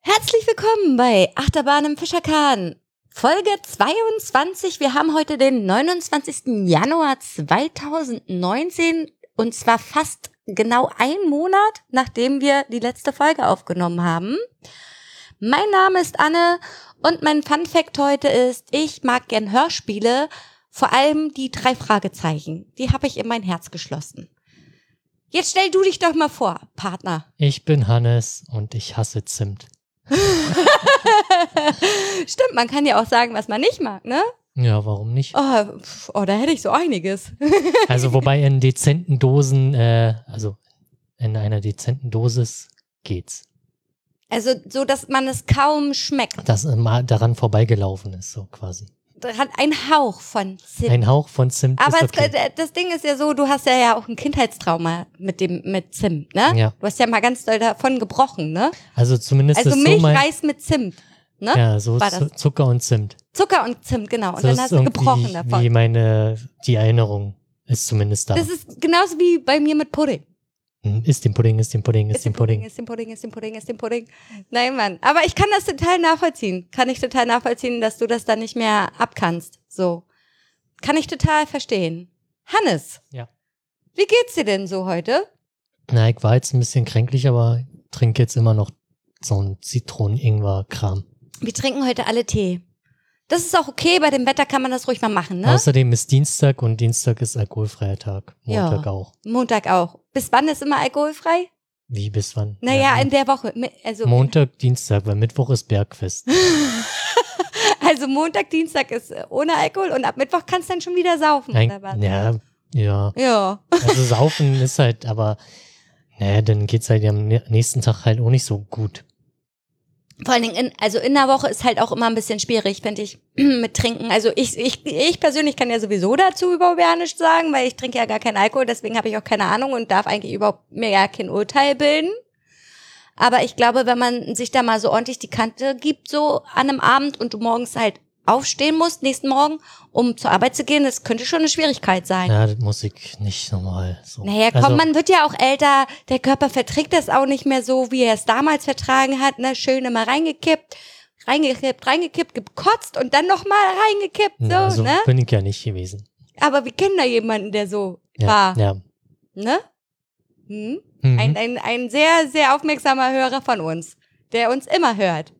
Herzlich willkommen bei Achterbahn im Fischerkahn. Folge 22. Wir haben heute den 29. Januar 2019 und zwar fast genau ein Monat, nachdem wir die letzte Folge aufgenommen haben. Mein Name ist Anne und mein Fun Fact heute ist, ich mag gern Hörspiele, vor allem die drei Fragezeichen. Die habe ich in mein Herz geschlossen. Jetzt stell du dich doch mal vor, Partner. Ich bin Hannes und ich hasse Zimt. Stimmt, man kann ja auch sagen, was man nicht mag, ne? Ja, warum nicht? Oh, oh da hätte ich so einiges. Also wobei in dezenten Dosen, äh, also in einer dezenten Dosis geht's. Also so, dass man es kaum schmeckt. Das mal daran vorbeigelaufen ist, so quasi. Da hat ein Hauch von Zimt. Ein Hauch von Zimt Aber ist es, okay. äh, das Ding ist ja so, du hast ja, ja auch ein Kindheitstrauma mit dem mit Zimt, ne? Ja. Du hast ja mal ganz doll davon gebrochen, ne? Also zumindest Also ist so Milchreis mit Zimt, ne? ja, so. Zucker und Zimt. Zucker und Zimt, genau. Und das dann hast du gebrochen davon. Wie meine, die Erinnerung ist zumindest da. Das ist genauso wie bei mir mit Pudding. Hm, Ist den Pudding, ist den Pudding, ist, Ist den Pudding. ist den Pudding, ist den Pudding, ist den Pudding. Nein, Mann. Aber ich kann das total nachvollziehen. Kann ich total nachvollziehen, dass du das dann nicht mehr abkannst. So. Kann ich total verstehen. Hannes. Ja. Wie geht's dir denn so heute? Na, ich war jetzt ein bisschen kränklich, aber trinke jetzt immer noch so ein Zitronen-Ingwer-Kram. Wir trinken heute alle Tee. Das ist auch okay, bei dem Wetter kann man das ruhig mal machen, ne? Außerdem ist Dienstag und Dienstag ist alkoholfreier Tag. Ja. Montag auch. Montag auch. Bis wann ist immer alkoholfrei? Wie, bis wann? Naja, Ja, in der Woche. Also, Montag, Dienstag, weil Mittwoch ist Bergfest. also Montag, Dienstag ist äh, ohne Alkohol und ab Mittwoch kannst du dann schon wieder saufen, Ein, oder was? ja, ja. Ja. Also saufen ist halt, aber naja, dann geht's halt am nä- nächsten Tag halt auch nicht so gut. Vor allen Dingen, in, also in der Woche ist halt auch immer ein bisschen schwierig, finde ich, mit Trinken. Also ich, ich, ich persönlich kann ja sowieso dazu überhaupt gar nichts sagen, weil ich trinke ja gar keinen Alkohol, deswegen habe ich auch keine Ahnung und darf eigentlich überhaupt mir ja kein Urteil bilden. Aber ich glaube, wenn man sich da mal so ordentlich die Kante gibt, so an einem Abend und du morgens halt aufstehen musst, nächsten Morgen, um zur Arbeit zu gehen, das könnte schon eine Schwierigkeit sein. Ja, das muss ich nicht nochmal so. Naja, komm, also, man wird ja auch älter, der Körper verträgt das auch nicht mehr so, wie er es damals vertragen hat, ne? Schön immer reingekippt, reingekippt, reingekippt, gekotzt und dann nochmal reingekippt, so, na, so ne? bin ich ja nicht gewesen. Aber wir kennen da jemanden, der so Ja, war, ja. ne? Hm? Mhm. Ein, ein, ein sehr, sehr aufmerksamer Hörer von uns, der uns immer hört.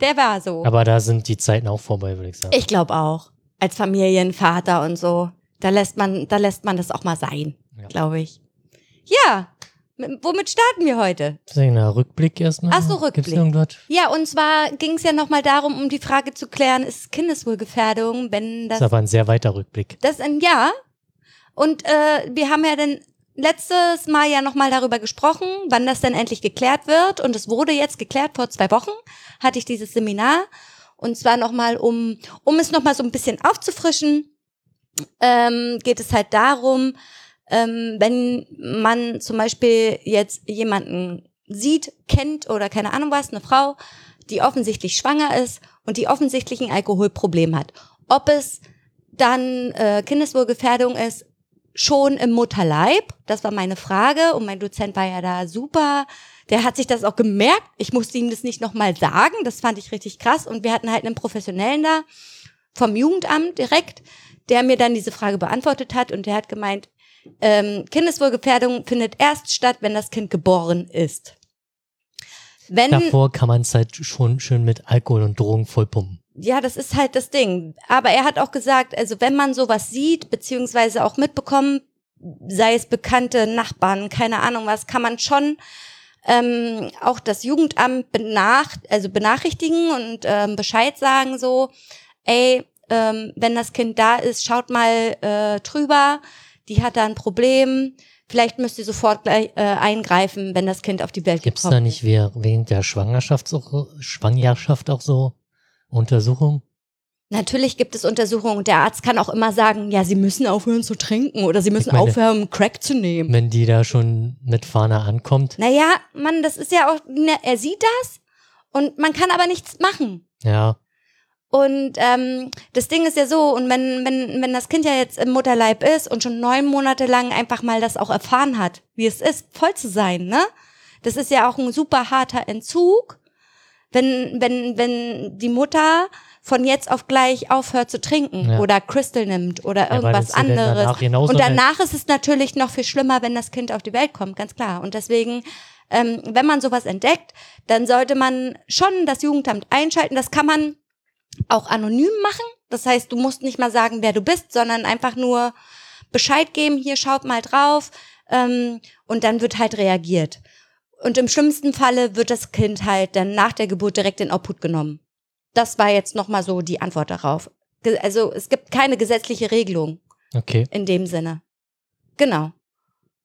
Der war so. Aber da sind die Zeiten auch vorbei, würde ich sagen. ich glaube auch. Als Familienvater und so. Da lässt man, da lässt man das auch mal sein, Ja. glaube ich. Ja. M- Womit starten wir heute? Na, Rückblick erstmal. Ach so, Gibt's Rückblick. irgendwas? Ja, und zwar ging es ja nochmal darum, um die Frage zu klären, ist es Kindeswohlgefährdung, wenn Das das, ist aber ein sehr weiter Rückblick. das ein Ja. Und äh, wir haben ja dann letztes Mal ja nochmal darüber gesprochen, wann das denn endlich geklärt wird. Und es wurde jetzt geklärt, vor zwei Wochen hatte ich dieses Seminar. Und zwar nochmal, um, um es nochmal so ein bisschen aufzufrischen, ähm, geht es halt darum, ähm, wenn man zum Beispiel jetzt jemanden sieht, kennt oder keine Ahnung was, eine Frau, die offensichtlich schwanger ist und die offensichtlich ein Alkoholproblem hat. Ob es dann äh, Kindeswohlgefährdung ist, schon im Mutterleib? Das war meine Frage und mein Dozent war ja da super. Der hat sich das auch gemerkt. Ich musste ihm das nicht nochmal sagen. Das fand ich richtig krass. Und wir hatten halt einen Professionellen da vom Jugendamt direkt, der mir dann diese Frage beantwortet hat und der hat gemeint, ähm, Kindeswohlgefährdung findet erst statt, wenn das Kind geboren ist. Wenn, Davor kann man es halt schon schön mit Alkohol und Drogen vollpumpen. Ja, das ist halt das Ding. Aber er hat auch gesagt, also wenn man sowas sieht, beziehungsweise auch mitbekommt, sei es bekannte Nachbarn, keine Ahnung was, kann man schon ähm, auch das Jugendamt benach also benachrichtigen und ähm, Bescheid sagen so, ey, ähm, wenn das Kind da ist, schaut mal äh, drüber, die hat da ein Problem, vielleicht müsst ihr sofort gleich äh, eingreifen, wenn das Kind auf die Welt Gibt's gekommen da nicht während der Schwangerschaft, so, Schwangerschaft auch so Untersuchungen? Natürlich gibt es Untersuchungen und der Arzt kann auch immer sagen, ja, sie müssen aufhören zu trinken oder sie müssen meine- aufhören, Crack zu nehmen. Wenn die da schon mit Fahne ankommt. Naja, Mann, das ist ja auch, ne, er sieht das und man kann aber nichts machen. Ja, Und ähm, das Ding ist ja so, und wenn, wenn, wenn das Kind ja jetzt im Mutterleib ist und schon neun Monate lang einfach mal das auch erfahren hat, wie es ist, voll zu sein, ne? Das ist ja auch ein super harter Entzug, wenn, wenn, wenn die Mutter von jetzt auf gleich aufhört zu trinken Ja. oder Crystal nimmt oder irgendwas ja anderes. danach Und danach ist es natürlich noch viel schlimmer, wenn das Kind auf die Welt kommt, ganz klar. Und deswegen, ähm, wenn man sowas entdeckt, dann sollte man schon das Jugendamt einschalten. Das kann man auch anonym machen. Das heißt, du musst nicht mal sagen, wer du bist, sondern einfach nur Bescheid geben, hier schaut mal drauf ähm, und dann wird halt reagiert. Und im schlimmsten Falle wird das Kind halt dann nach der Geburt direkt in Obhut genommen. Das war jetzt nochmal so die Antwort darauf. Also es gibt keine gesetzliche Regelung okay. in dem Sinne. Genau.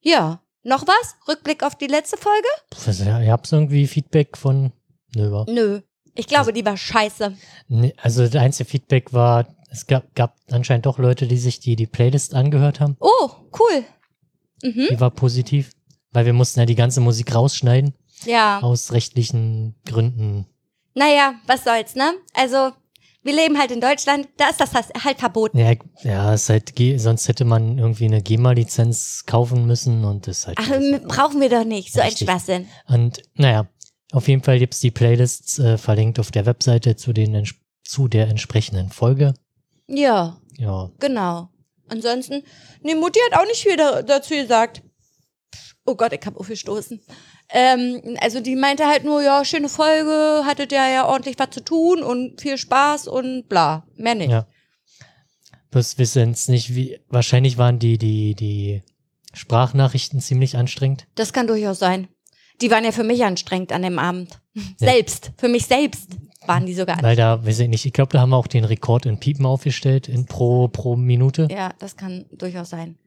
Ja. Noch was? Rückblick auf die letzte Folge? Also, ihr habt irgendwie Feedback von. Nö, Nö. Ich glaube, die war scheiße. Nee, also das einzige Feedback war, es gab, gab anscheinend doch Leute, die sich die, die Playlist angehört haben. Oh, cool. Mhm. Die war positiv, weil wir mussten ja die ganze Musik rausschneiden, Ja. aus rechtlichen Gründen. Naja, was soll's, ne? Also, wir leben halt in Deutschland, da ist das halt verboten. Ja, ja ist halt, sonst hätte man irgendwie eine GEMA-Lizenz kaufen müssen und das ist halt. Ach, brauchen wir doch nicht, so ein Richtig. Schwachsinn. Und naja, auf jeden Fall gibt's die Playlists äh, verlinkt auf der Webseite zu, den, zu der entsprechenden Folge. Ja, Ja, genau. Ansonsten, nee, Mutti hat auch nicht viel da, dazu gesagt. Oh Gott, ich hab aufgestoßen. Ähm, also die meinte halt nur, ja, schöne Folge, hattet ja ja ordentlich was zu tun und viel Spaß und bla. Mehr nicht. Ja. bloß wissen es nicht, wie, wahrscheinlich waren die, die, die Sprachnachrichten ziemlich anstrengend. Das kann durchaus sein. Die waren ja für mich anstrengend an dem Abend. Selbst. Für mich selbst waren die sogar Weil da, weiß ich nicht, ich glaube, da haben wir auch den Rekord in Piepen aufgestellt, in pro, pro Minute. Ja, das kann durchaus sein.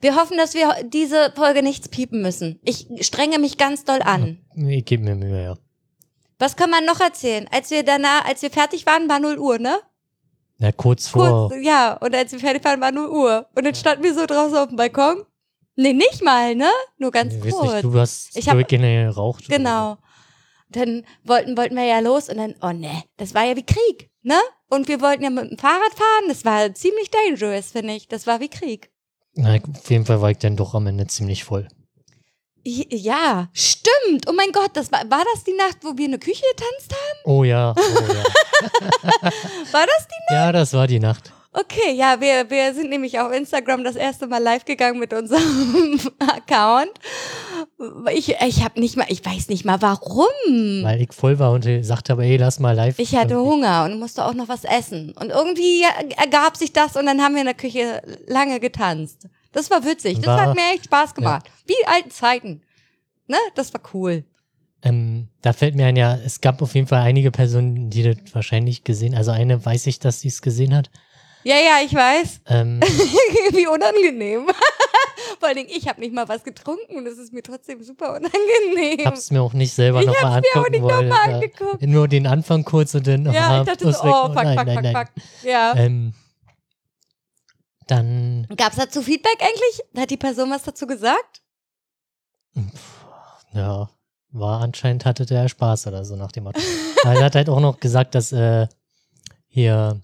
Wir hoffen, dass wir diese Folge nichts piepen müssen. Ich strenge mich ganz doll an. Ich gebe mir Mühe, ja. Was kann man noch erzählen? Als wir danach, als wir fertig waren, war 0 Uhr, ne? Ja, kurz vor. Kurz, ja, und als wir fertig waren, war 0 Uhr. Und dann standen wir so draußen auf dem Balkon. Nee, nicht mal, ne? Nur ganz ich kurz. nicht, du hast Ich hab- geraucht. Genau. Dann wollten, wollten wir ja los und dann, oh ne, das war ja wie Krieg, ne? Und wir wollten ja mit dem Fahrrad fahren, das war ziemlich dangerous, finde ich. Das war wie Krieg. Na, auf jeden Fall war ich dann doch am Ende ziemlich voll. Ja, stimmt. Oh mein Gott, das war, war das die Nacht, wo wir in der Küche getanzt haben? Oh ja, oh ja. War das die? ja, das war die Nacht. Okay, ja, wir, wir sind nämlich auf Instagram das erste Mal live gegangen mit unserem Account. Ich, ich habe nicht mal, ich weiß nicht mal warum. Weil ich voll war und gesagt habe, ey, lass mal live. Ich hatte irgendwie- Hunger und musste auch noch was essen. Und irgendwie ergab sich das und dann haben wir in der Küche lange getanzt. Das war witzig. Das War- hat mir echt Spaß gemacht. Wie alten Zeiten. Ne? Das war cool. Ähm, da fällt mir ein, ja, es gab auf jeden Fall einige Personen, die das wahrscheinlich gesehen Also eine weiß ich, dass sie es gesehen hat. Ja, ja, ich weiß. Ähm, Wie unangenehm. Vor allen Dingen, ich habe nicht mal was getrunken und es ist mir trotzdem super unangenehm. hab's mir auch nicht selber Ich nochmal hab's mir auch nicht nochmal angeguckt. Nur den Anfang kurz und dann. Ja, ah, ich dachte so, weg. oh, fuck, nein, fuck, nein, fuck, nein. fuck. Ja. Ähm, dann, Gab's dazu Feedback eigentlich? Hat die Person was dazu gesagt? ja, war anscheinend hatte der Spaß oder so nach dem Motto. er hat halt auch noch gesagt, dass äh, hier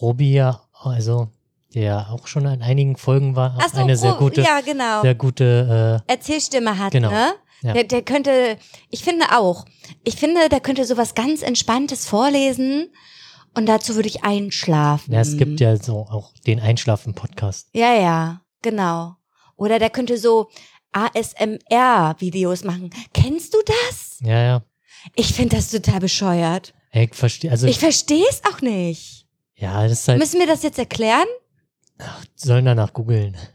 Robi ja, also der auch schon in einigen Folgen war, so, eine sehr oh, gute, ja, genau. sehr gute, äh, Erzählstimme hat, Genau. ne? Ja. Der, der könnte, ich finde auch, ich finde, der könnte sowas ganz Entspanntes vorlesen und dazu würde ich einschlafen. ja, es gibt ja so auch den Einschlafen-Podcast. Ja, ja, genau. Oder der könnte so ASMR-Videos machen. Kennst du das? Ja, ja. Ich finde das total bescheuert. Ich verstehe, also, Ich verstehe es auch nicht. Ja, das ist halt, Müssen wir das jetzt erklären? sollen danach googeln.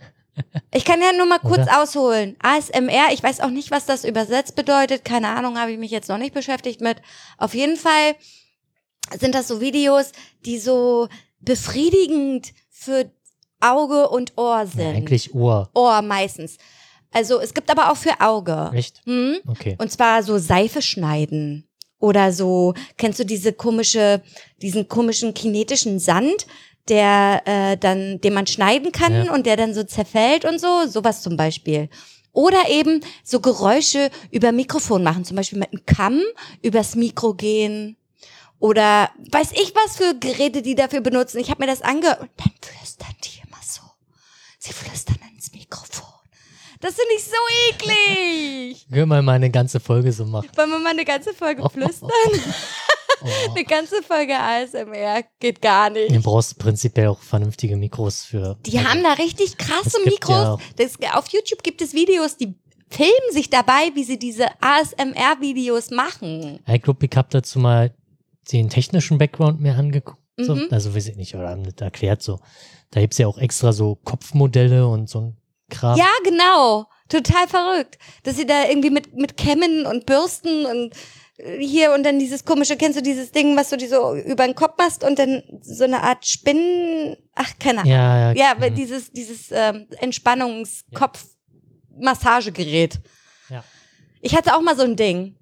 Ich kann ja nur mal kurz Oder? ausholen. ASMR, ich weiß auch nicht, was das übersetzt bedeutet. Keine Ahnung, habe ich mich jetzt noch nicht beschäftigt mit. Auf jeden Fall sind das so Videos, die so befriedigend für Auge und Ohr sind. Ja, eigentlich Ohr. Ohr meistens. Also es gibt aber auch für Auge. Echt? Hm? Okay. Und zwar so Seife schneiden Oder so, kennst du diese komische, diesen komischen kinetischen Sand, der äh, dann, den man schneiden kann Ja. und der dann so zerfällt und so, sowas zum Beispiel. Oder eben so Geräusche über Mikrofon machen, zum Beispiel mit einem Kamm übers Mikro gehen. Oder weiß ich was für Geräte die dafür benutzen. Ich habe mir das angehört und dann flüstern die immer so. Sie flüstern ins Mikrofon. Das finde ich so eklig. Können wir mal eine ganze Folge so machen. Wollen wir mal eine ganze Folge flüstern? Oh. Eine ganze Folge ASMR geht gar nicht. Du brauchst prinzipiell auch vernünftige Mikros für. Die haben da richtig krasse Es gibt Mikros. ja das, auf YouTube gibt es Videos, die filmen sich dabei, wie sie diese ASMR-Videos machen. Ich glaube, ich habe dazu mal den technischen Background mir angeguckt. So. Mhm. Also weiß ich nicht, oder haben das erklärt so. Da gibt's ja auch extra so Kopfmodelle und so ein Kram. Ja, genau. Total verrückt. Dass sie da irgendwie mit, mit Kämmen und Bürsten und äh, hier und dann dieses komische, kennst du dieses Ding, was du dir so über den Kopf machst und dann so eine Art Spinnen, ach, keine Ahnung. ja, ja. Ja, aber mhm. dieses, dieses ähm, Entspannungskopf-Massagegerät. Ja. Ich hatte auch mal so ein Ding.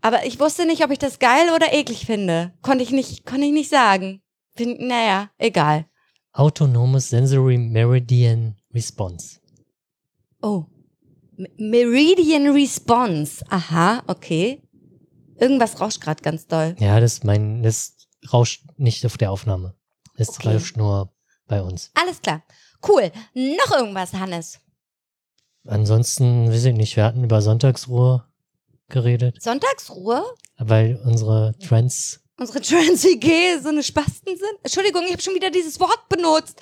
Aber ich wusste nicht, ob ich das geil oder eklig finde. Konnte ich nicht, konnte ich nicht sagen. Bin, naja, egal. Autonomous Sensory Meridian Response. Oh. Meridian Response. Aha, okay. Irgendwas rauscht gerade ganz doll. Ja, das mein, das rauscht nicht auf der Aufnahme. Das Okay. rauscht nur bei uns. Alles klar. Cool. Noch irgendwas, Hannes? Ansonsten, weiß ich nicht, wir hatten über Sonntagsruhe geredet, Sonntagsruhe? weil unsere Trends, Unsere Trans-WG so eine Spasten sind? Entschuldigung, ich habe schon wieder dieses Wort benutzt.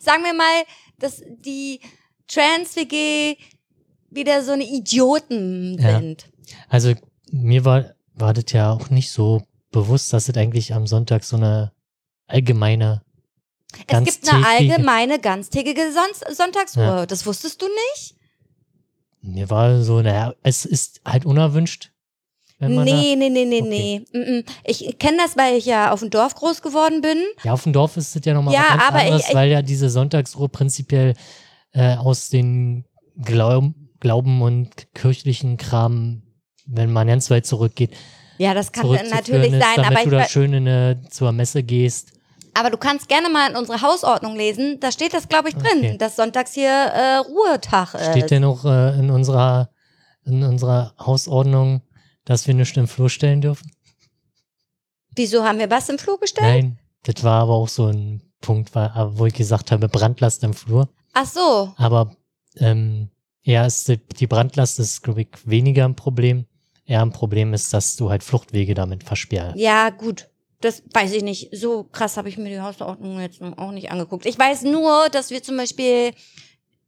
Sagen wir mal, dass die Trans-WG wieder so eine Idioten Ja. sind. also mir war, war das ja auch nicht so bewusst, dass es eigentlich am Sonntag so eine allgemeine, Es gibt eine allgemeine, ganztägige Son Sonntagsruhe. Ja. Das wusstest du nicht? mir war so, naja, es ist halt unerwünscht. Nee, nee, nee, nee, Okay. nee. Mm, mm. Ich kenne das, weil ich ja auf dem Dorf groß geworden bin. ja, auf dem Dorf ist es ja nochmal Ja, was aber ich- anderes, ich- weil ja diese Sonntagsruhe prinzipiell äh, aus den Glaub, Glauben und kirchlichen Kram, wenn man ganz weit zurückgeht, Ja, das kann natürlich ist, sein, damit aber, ich, du da schön in eine, zur Messe gehst. aber du kannst gerne mal in unsere Hausordnung lesen. Da steht das, glaube ich, drin, Okay. dass sonntags hier äh, Ruhetag ist. Steht denn auch äh, in unserer in unserer Hausordnung, dass wir nichts im Flur stellen dürfen? Wieso haben wir was im Flur gestellt? Nein, das war aber auch so ein Punkt, wo ich gesagt habe, Brandlast im Flur. Ach so. Aber ähm, eher ist die, die Brandlast ist, glaube ich, weniger ein Problem. Eher ein Problem ist, dass du halt Fluchtwege damit versperrst. Ja, gut. Das weiß ich nicht. So krass habe ich mir die Hausordnung jetzt auch nicht angeguckt. Ich weiß nur, dass wir zum Beispiel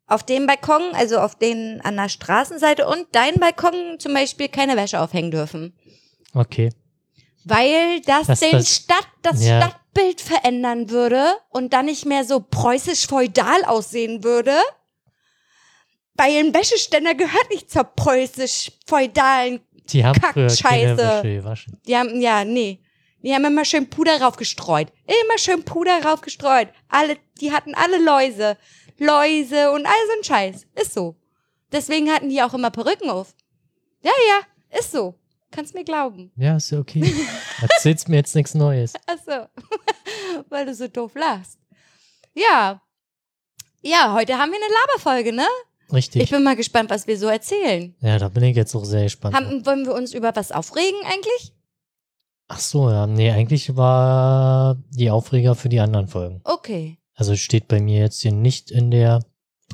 auf dem Balkon, also auf den an der Straßenseite und deinen Balkon zum Beispiel keine Wäsche aufhängen dürfen. Okay. Weil das, Das- den das- Stadt, das ja. Stadtbild verändern würde und dann nicht mehr so preußisch-feudal aussehen würde. Weil ein Wäscheständer gehört nicht zur preußisch-feudalen Die haben Kackscheiße. Gewaschen. Die haben, ja, nee. Die haben immer schön Puder raufgestreut. Immer schön Puder raufgestreut. Alle, die hatten alle Läuse. Läuse und all so ein Scheiß. Ist so. Deswegen hatten die auch immer Perücken auf. Ja, ja, ist so. Kannst mir glauben. Ja, ist ja okay. Erzählst mir jetzt nichts Neues. Ach so. Weil du so doof lachst. Ja. Ja, heute haben wir eine Laberfolge, ne? Richtig. Ich bin mal gespannt, was wir so erzählen. ja, da bin ich jetzt auch sehr gespannt. Haben, wollen wir uns über was aufregen eigentlich? Ach so, ja. Nee, eigentlich war die Aufreger für die anderen Folgen. Okay. Also steht bei mir jetzt hier nicht in der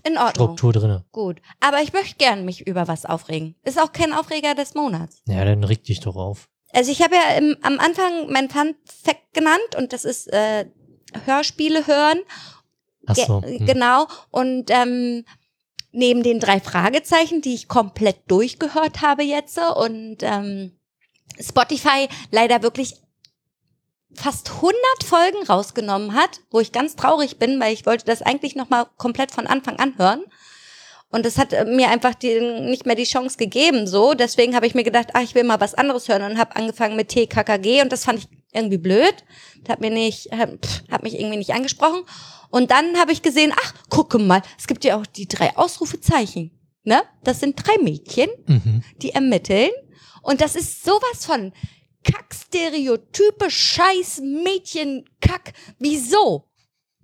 In Ordnung. Struktur drinne. Gut. Aber ich möchte gern mich über was aufregen. Ist auch kein Aufreger des Monats. Ja, dann reg dich doch auf. Also ich habe ja im, am Anfang mein Fun Fact genannt und das ist äh, Hörspiele hören. Ach Ge- so. hm. Genau. Und ähm, neben den drei Fragezeichen, die ich komplett durchgehört habe jetzt und ähm, Spotify leider wirklich fast 100 Folgen rausgenommen hat, wo ich ganz traurig bin, weil ich wollte das eigentlich noch mal komplett von Anfang an hören. Und das hat äh, mir einfach die, nicht mehr die Chance gegeben, so. Deswegen habe ich mir gedacht, ach, ich will mal was anderes hören und habe angefangen mit TKKG und das fand ich irgendwie blöd. Das hat mir nicht, hat, pff, hat mich irgendwie nicht angesprochen. Und dann habe ich gesehen, ach, gucke mal, es gibt ja auch die drei Ausrufezeichen. Ne? Das sind drei Mädchen, Mhm. die ermitteln. Und das ist sowas von Kack-Stereotype, scheiß Mädchen, Kack. Wieso?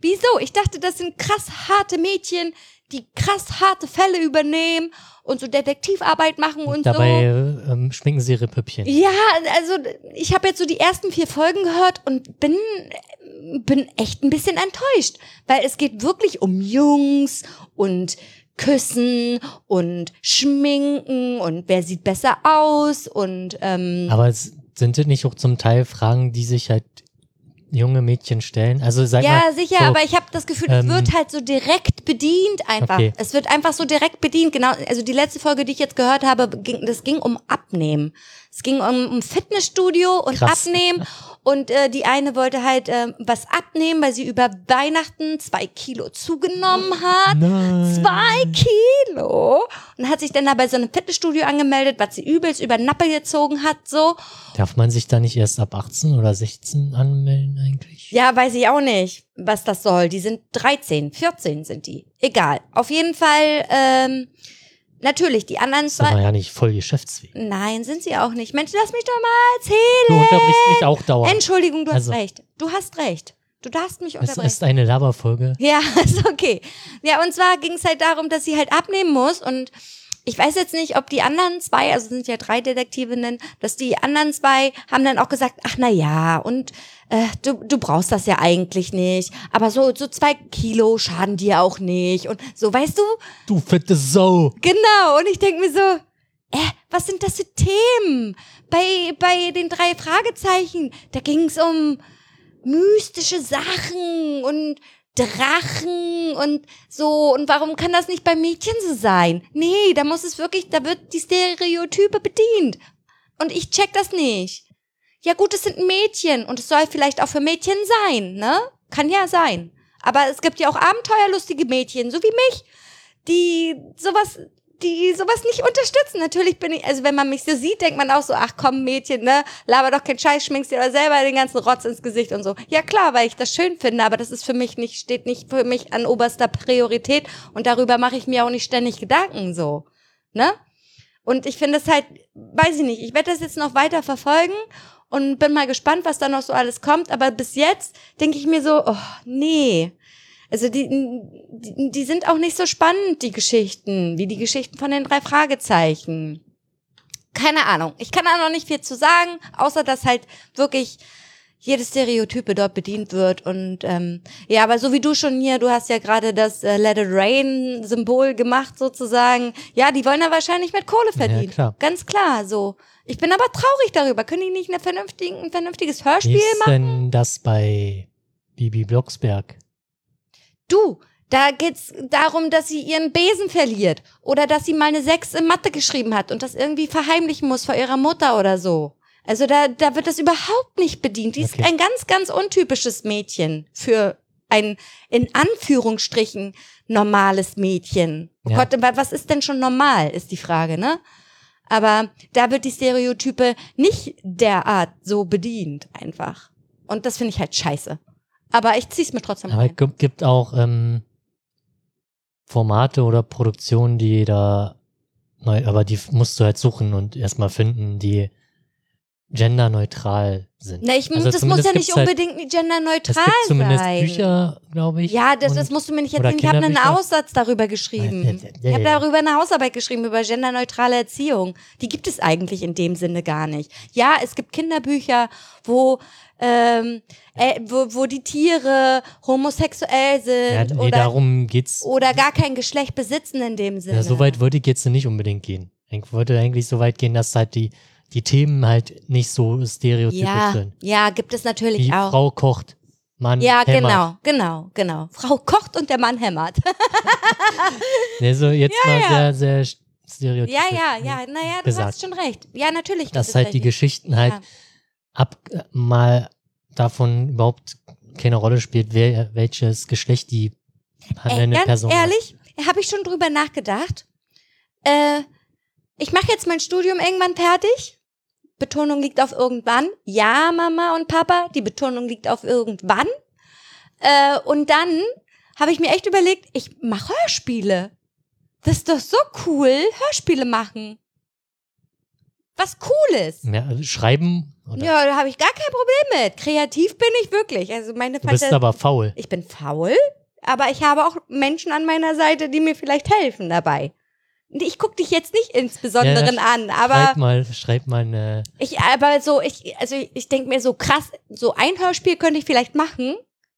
Wieso? Ich dachte, das sind krass harte Mädchen, die krass harte Fälle übernehmen und so Detektivarbeit machen und, Dabei so. ähm, schminken sie ihre Püppchen. Ja, also ich habe jetzt so die ersten vier Folgen gehört und bin bin echt ein bisschen enttäuscht, weil es geht wirklich um Jungs und Küssen und Schminken und wer sieht besser aus und ähm, Aber es sind das nicht auch zum Teil Fragen, die sich halt junge Mädchen stellen? Also sag ja, mal, sicher, so, aber ich habe das Gefühl, es ähm, wird halt so direkt bedient einfach. Okay. Es wird einfach so direkt bedient. Genau, also die letzte Folge, die ich jetzt gehört habe, ging, das ging um Abnehmen. Es ging um, um Fitnessstudio und Krass. Abnehmen. Und äh, die eine wollte halt äh, was abnehmen, weil sie über Weihnachten zwei Kilo zugenommen hat. Nein. Zwei Kilo. Und hat sich dann da bei so einem Fitnessstudio angemeldet, was sie übelst über den Nappel gezogen hat, so. Darf man sich da nicht erst ab 18 oder 16 anmelden eigentlich? Ja, weiß ich auch nicht, was das soll. Die sind 13, 14 sind die. Egal. Auf jeden Fall, ähm, natürlich, die anderen Das ist aber zwei. ja nicht voll geschäftsfähig. Nein, sind sie auch nicht. Mensch, lass mich doch mal Du erzählen. unterbrichst mich auch dauernd. Entschuldigung, du Also- hast recht. Du hast recht. Du darfst mich unterbrechen. ist eine Laberfolge. Ja, ist okay. Ja, und zwar ging es halt darum, dass sie halt abnehmen muss und ich weiß jetzt nicht, ob die anderen zwei, also es sind ja drei Detektivinnen, dass die anderen zwei haben dann auch gesagt, ach na ja, und äh, du, du brauchst das ja eigentlich nicht, aber so so zwei Kilo schaden dir auch nicht und so, weißt du? Du fette Sau. Genau. Und ich denke mir so, äh, was sind das für Themen? Bei bei den drei Fragezeichen, da ging es um mystische Sachen und Drachen und so. Und warum kann das nicht bei Mädchen so sein? Nee, da muss es wirklich, da wird die Stereotype bedient. Und ich check das nicht. Ja gut, es sind Mädchen und es soll vielleicht auch für Mädchen sein, ne? Kann ja sein. Aber es gibt ja auch abenteuerlustige Mädchen, so wie mich, die sowas, die sowas nicht unterstützen. Natürlich bin ich, also wenn man mich so sieht, denkt man auch so, ach komm Mädchen, ne, laber doch keinen Scheiß, schminkst dir aber selber den ganzen Rotz ins Gesicht und so. Ja klar, weil ich das schön finde, aber das ist für mich nicht, steht nicht für mich an oberster Priorität und darüber mache ich mir auch nicht ständig Gedanken so, ne? Und ich finde es halt, weiß ich nicht, ich werde das jetzt noch weiter verfolgen und bin mal gespannt, was da noch so alles kommt. Aber bis jetzt denke ich mir so, oh, nee. Also die, die, die sind auch nicht so spannend, die Geschichten, wie die Geschichten von den drei Fragezeichen. Keine Ahnung. Ich kann da noch nicht viel zu sagen, außer dass halt wirklich jedes Stereotype dort bedient wird und ähm, ja, aber so wie du schon hier, du hast ja gerade das äh, Let It Rain Symbol gemacht sozusagen. Ja, die wollen ja wahrscheinlich mit Kohle verdienen. klar. Ganz klar, so. Ich bin aber traurig darüber. Können die nicht eine vernünftigen, ein vernünftiges Hörspiel Wie ist machen? denn das bei Bibi Blocksberg? Du, da geht's darum, dass sie ihren Besen verliert oder dass sie mal eine Sechs in Mathe geschrieben hat und das irgendwie verheimlichen muss vor ihrer Mutter oder so. Also da, da wird das überhaupt nicht bedient. Die ist Okay. ein ganz, ganz untypisches Mädchen für ein, in Anführungsstrichen, normales Mädchen. Oh Ja. Gott, was ist denn schon normal, ist die Frage, ne? Aber da wird die Stereotype nicht derart so bedient, einfach. Und das finde ich halt scheiße. Aber ich zieh's mir trotzdem Aber rein. es gibt- auch ähm, Formate oder Produktionen, die da neu, aber die musst du halt suchen und erstmal finden, die genderneutral sind. Na, ich, Also das muss zumindest ja nicht halt- unbedingt Es genderneutral gibt zumindest sein. Bücher, glaube ich. ja, das, und- das musst du mir nicht erzählen. Ich habe einen. Aussatz darüber geschrieben. Ja, ja, ja, Ich habe darüber eine Hausarbeit geschrieben, über genderneutrale Erziehung. Die gibt es eigentlich in dem Sinne gar nicht. Ja, es gibt Kinderbücher, wo, ähm, äh, wo, wo die Tiere homosexuell ja, sind nee, oder, darum geht's. oder gar kein Geschlecht besitzen in dem Sinne. Ja, so weit würde ich jetzt nicht unbedingt gehen. Ich würde eigentlich so weit gehen, dass halt die, die Themen halt nicht so stereotypisch ja, sind. ja, gibt es natürlich Wie auch. Frau kocht, Mann ja, hämmert. genau, genau, genau. Frau kocht und der Mann hämmert. Nee, so jetzt mal ja. sehr, sehr stereotypisch. Ja, ja, ja, naja, du gesagt. hast schon recht. Ja, natürlich. Dass halt die welche. Geschichten halt Ja. Ab äh, mal davon überhaupt keine Rolle spielt, wer, welches Geschlecht die handelnde ganz Person hat. ehrlich, habe ich schon drüber nachgedacht. Äh, ich mache jetzt mein Studium irgendwann fertig. Betonung liegt auf irgendwann. Ja, Mama und Papa, die Betonung liegt auf irgendwann. Äh, und dann habe ich mir echt überlegt, ich mache Hörspiele. Das ist doch so cool, Hörspiele machen. Was Cooles. Ja, also schreiben. Oder? Ja, da habe ich gar kein Problem mit. Kreativ bin ich wirklich. Also meine du bist aber faul. Ich bin faul, aber ich habe auch Menschen an meiner Seite, die mir vielleicht helfen dabei. Ich gucke dich jetzt nicht insbesondere Ja, an, aber schreib mal, schreib mal eine. ich, aber so, ich, also ich denke mir so krass, so ein Hörspiel könnte ich vielleicht machen,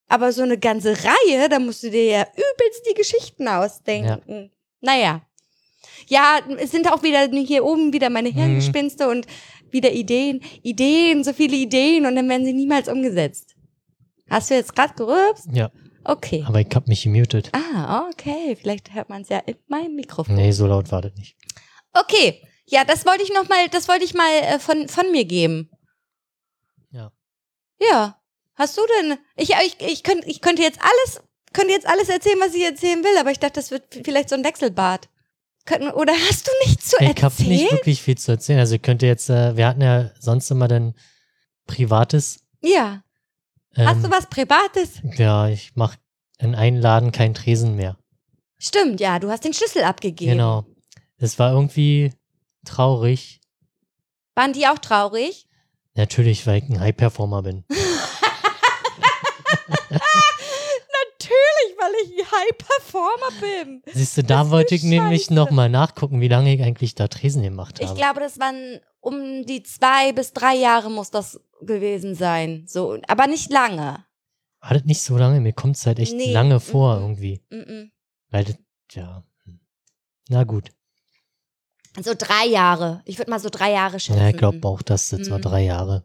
aber so eine ganze Reihe, da musst du dir ja übelst die Geschichten ausdenken. Naja. Ja, es sind auch wieder hier oben wieder meine Hirngespinste und wieder Ideen, Ideen, so viele Ideen und dann werden sie niemals umgesetzt. Hast du jetzt gerade gerübst? Ja, Okay. aber ich hab mich gemutet. Ah, okay. Vielleicht hört man es ja in meinem Mikrofon. Nee, so laut war das nicht. Okay. Ja, das wollte ich noch mal, das wollte ich mal äh, von, von mir geben. Ja. Ja. Hast du denn? Ich, ich, ich, könnt, ich könnte jetzt alles, könnte jetzt alles erzählen, was ich erzählen will, aber ich dachte, das wird vielleicht so ein Wechselbad. Oder hast du nichts zu Ich habe erzählen? nicht wirklich viel zu erzählen. Also ich könnte jetzt, äh, wir hatten ja sonst immer dann Privates. ja. Ähm, Hast du was Privates? Ja, ich mach in einen Laden kein Tresen mehr. Stimmt, ja. Du hast den Schlüssel abgegeben. Genau. Das war irgendwie traurig. Waren die auch traurig? Natürlich, weil ich ein High-Performer bin. Weil ich ein High-Performer bin. Siehst du, da ist wollte ich nämlich nochmal nachgucken, wie lange ich eigentlich da Tresen gemacht Ich habe. glaube, das waren um die zwei bis drei Jahre muss das gewesen sein. So, aber nicht lange. War das nicht so lange? Mir kommt es halt echt Nee, lange vor mhm. irgendwie. Mm-mm. Weil das, ja. hm. Na gut. So drei Jahre. Ich würde mal so drei Jahre schätzen. Ja, ich glaube auch, dass das war Mhm. drei Jahre.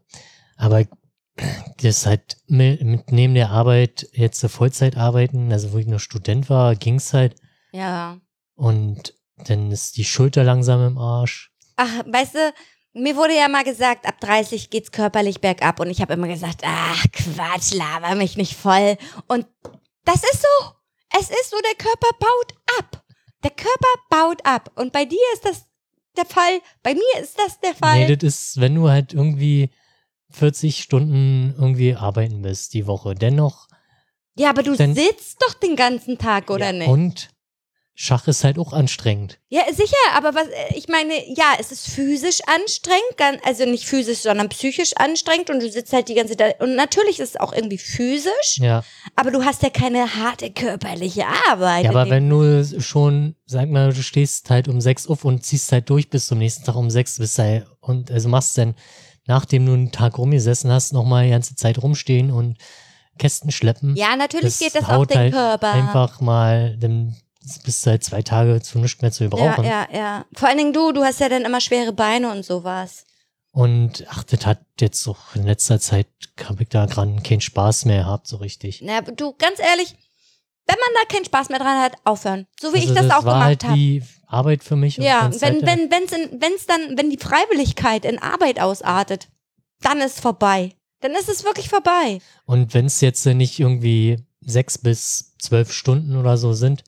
Aber ich- das ist halt mi- mit neben der Arbeit jetzt so Vollzeit arbeiten, also wo ich noch Student war, ging's halt. Ja. Und dann ist die Schulter langsam im Arsch. Ach, weißt du, mir wurde ja mal gesagt, ab 30 geht's körperlich bergab und ich habe immer gesagt, ach Quatsch, laber mich nicht voll. Und das ist so. Es ist so, der Körper baut ab. Der Körper baut ab. Und bei dir ist das der Fall. Bei mir ist das der Fall. Nee, das ist, wenn du halt irgendwie 40 Stunden irgendwie arbeiten bist die Woche. Dennoch. ja, aber du Denn- sitzt doch den ganzen Tag, oder ja, nicht? Und Schach ist halt auch anstrengend. Ja, sicher, aber was, äh, ich meine, ja, es ist physisch anstrengend, also nicht physisch, sondern psychisch anstrengend und du sitzt halt die ganze Zeit, und natürlich ist es auch irgendwie physisch, Ja. aber du hast ja keine harte körperliche Arbeit. Ja, aber wenn du schon, sag mal, du stehst halt um sechs auf und ziehst halt durch bis zum nächsten Tag um sechs, bist halt, und also machst dann, nachdem du einen Tag rumgesessen hast, nochmal die ganze Zeit rumstehen und Kästen schleppen. Ja, natürlich das geht das auf den halt Körper. Einfach mal, dann bist du halt zwei Tage zu nichts mehr zu ja, gebrauchen. ja, ja. Vor allen Dingen du, du hast ja dann immer schwere Beine und sowas. Und ach, das hat jetzt auch in letzter Zeit, habe ich da gerade keinen Spaß mehr gehabt, so richtig. Na, du, ganz ehrlich, wenn man da keinen Spaß mehr dran hat, aufhören. So wie Also ich das, auch war gemacht halt habe. wie Arbeit für mich. Ja, wenn, wenn, wenn's in, wenn's dann, wenn die Freiwilligkeit in Arbeit ausartet, dann ist vorbei. Dann ist es wirklich vorbei. Und wenn es jetzt nicht irgendwie sechs bis zwölf Stunden oder so sind,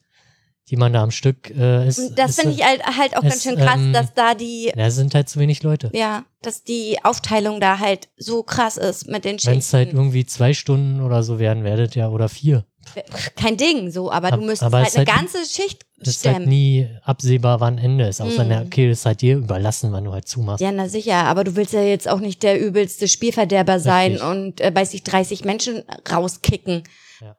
die man da am Stück äh, ist. Und das ist, finde ich halt, halt auch ganz es, schön krass, ähm, dass da die, Ja, sind halt zu wenig Leute. ja, dass die Aufteilung da halt so krass ist mit den Wenn es halt Schichten. irgendwie zwei Stunden oder so werden, werdet ja oder vier. Kein Ding, so, aber Ab- du müsstest aber halt eine ist halt- ganze Schicht Das ist halt stemmen. nie absehbar, wann Ende ist. Außer, Mhm. na, okay, das ist halt dir überlassen, wann du halt zumachst. Ja, na sicher, aber du willst ja jetzt auch nicht der übelste Spielverderber sein Richtig. und äh, weiß ich 30 Menschen rauskicken. Ja.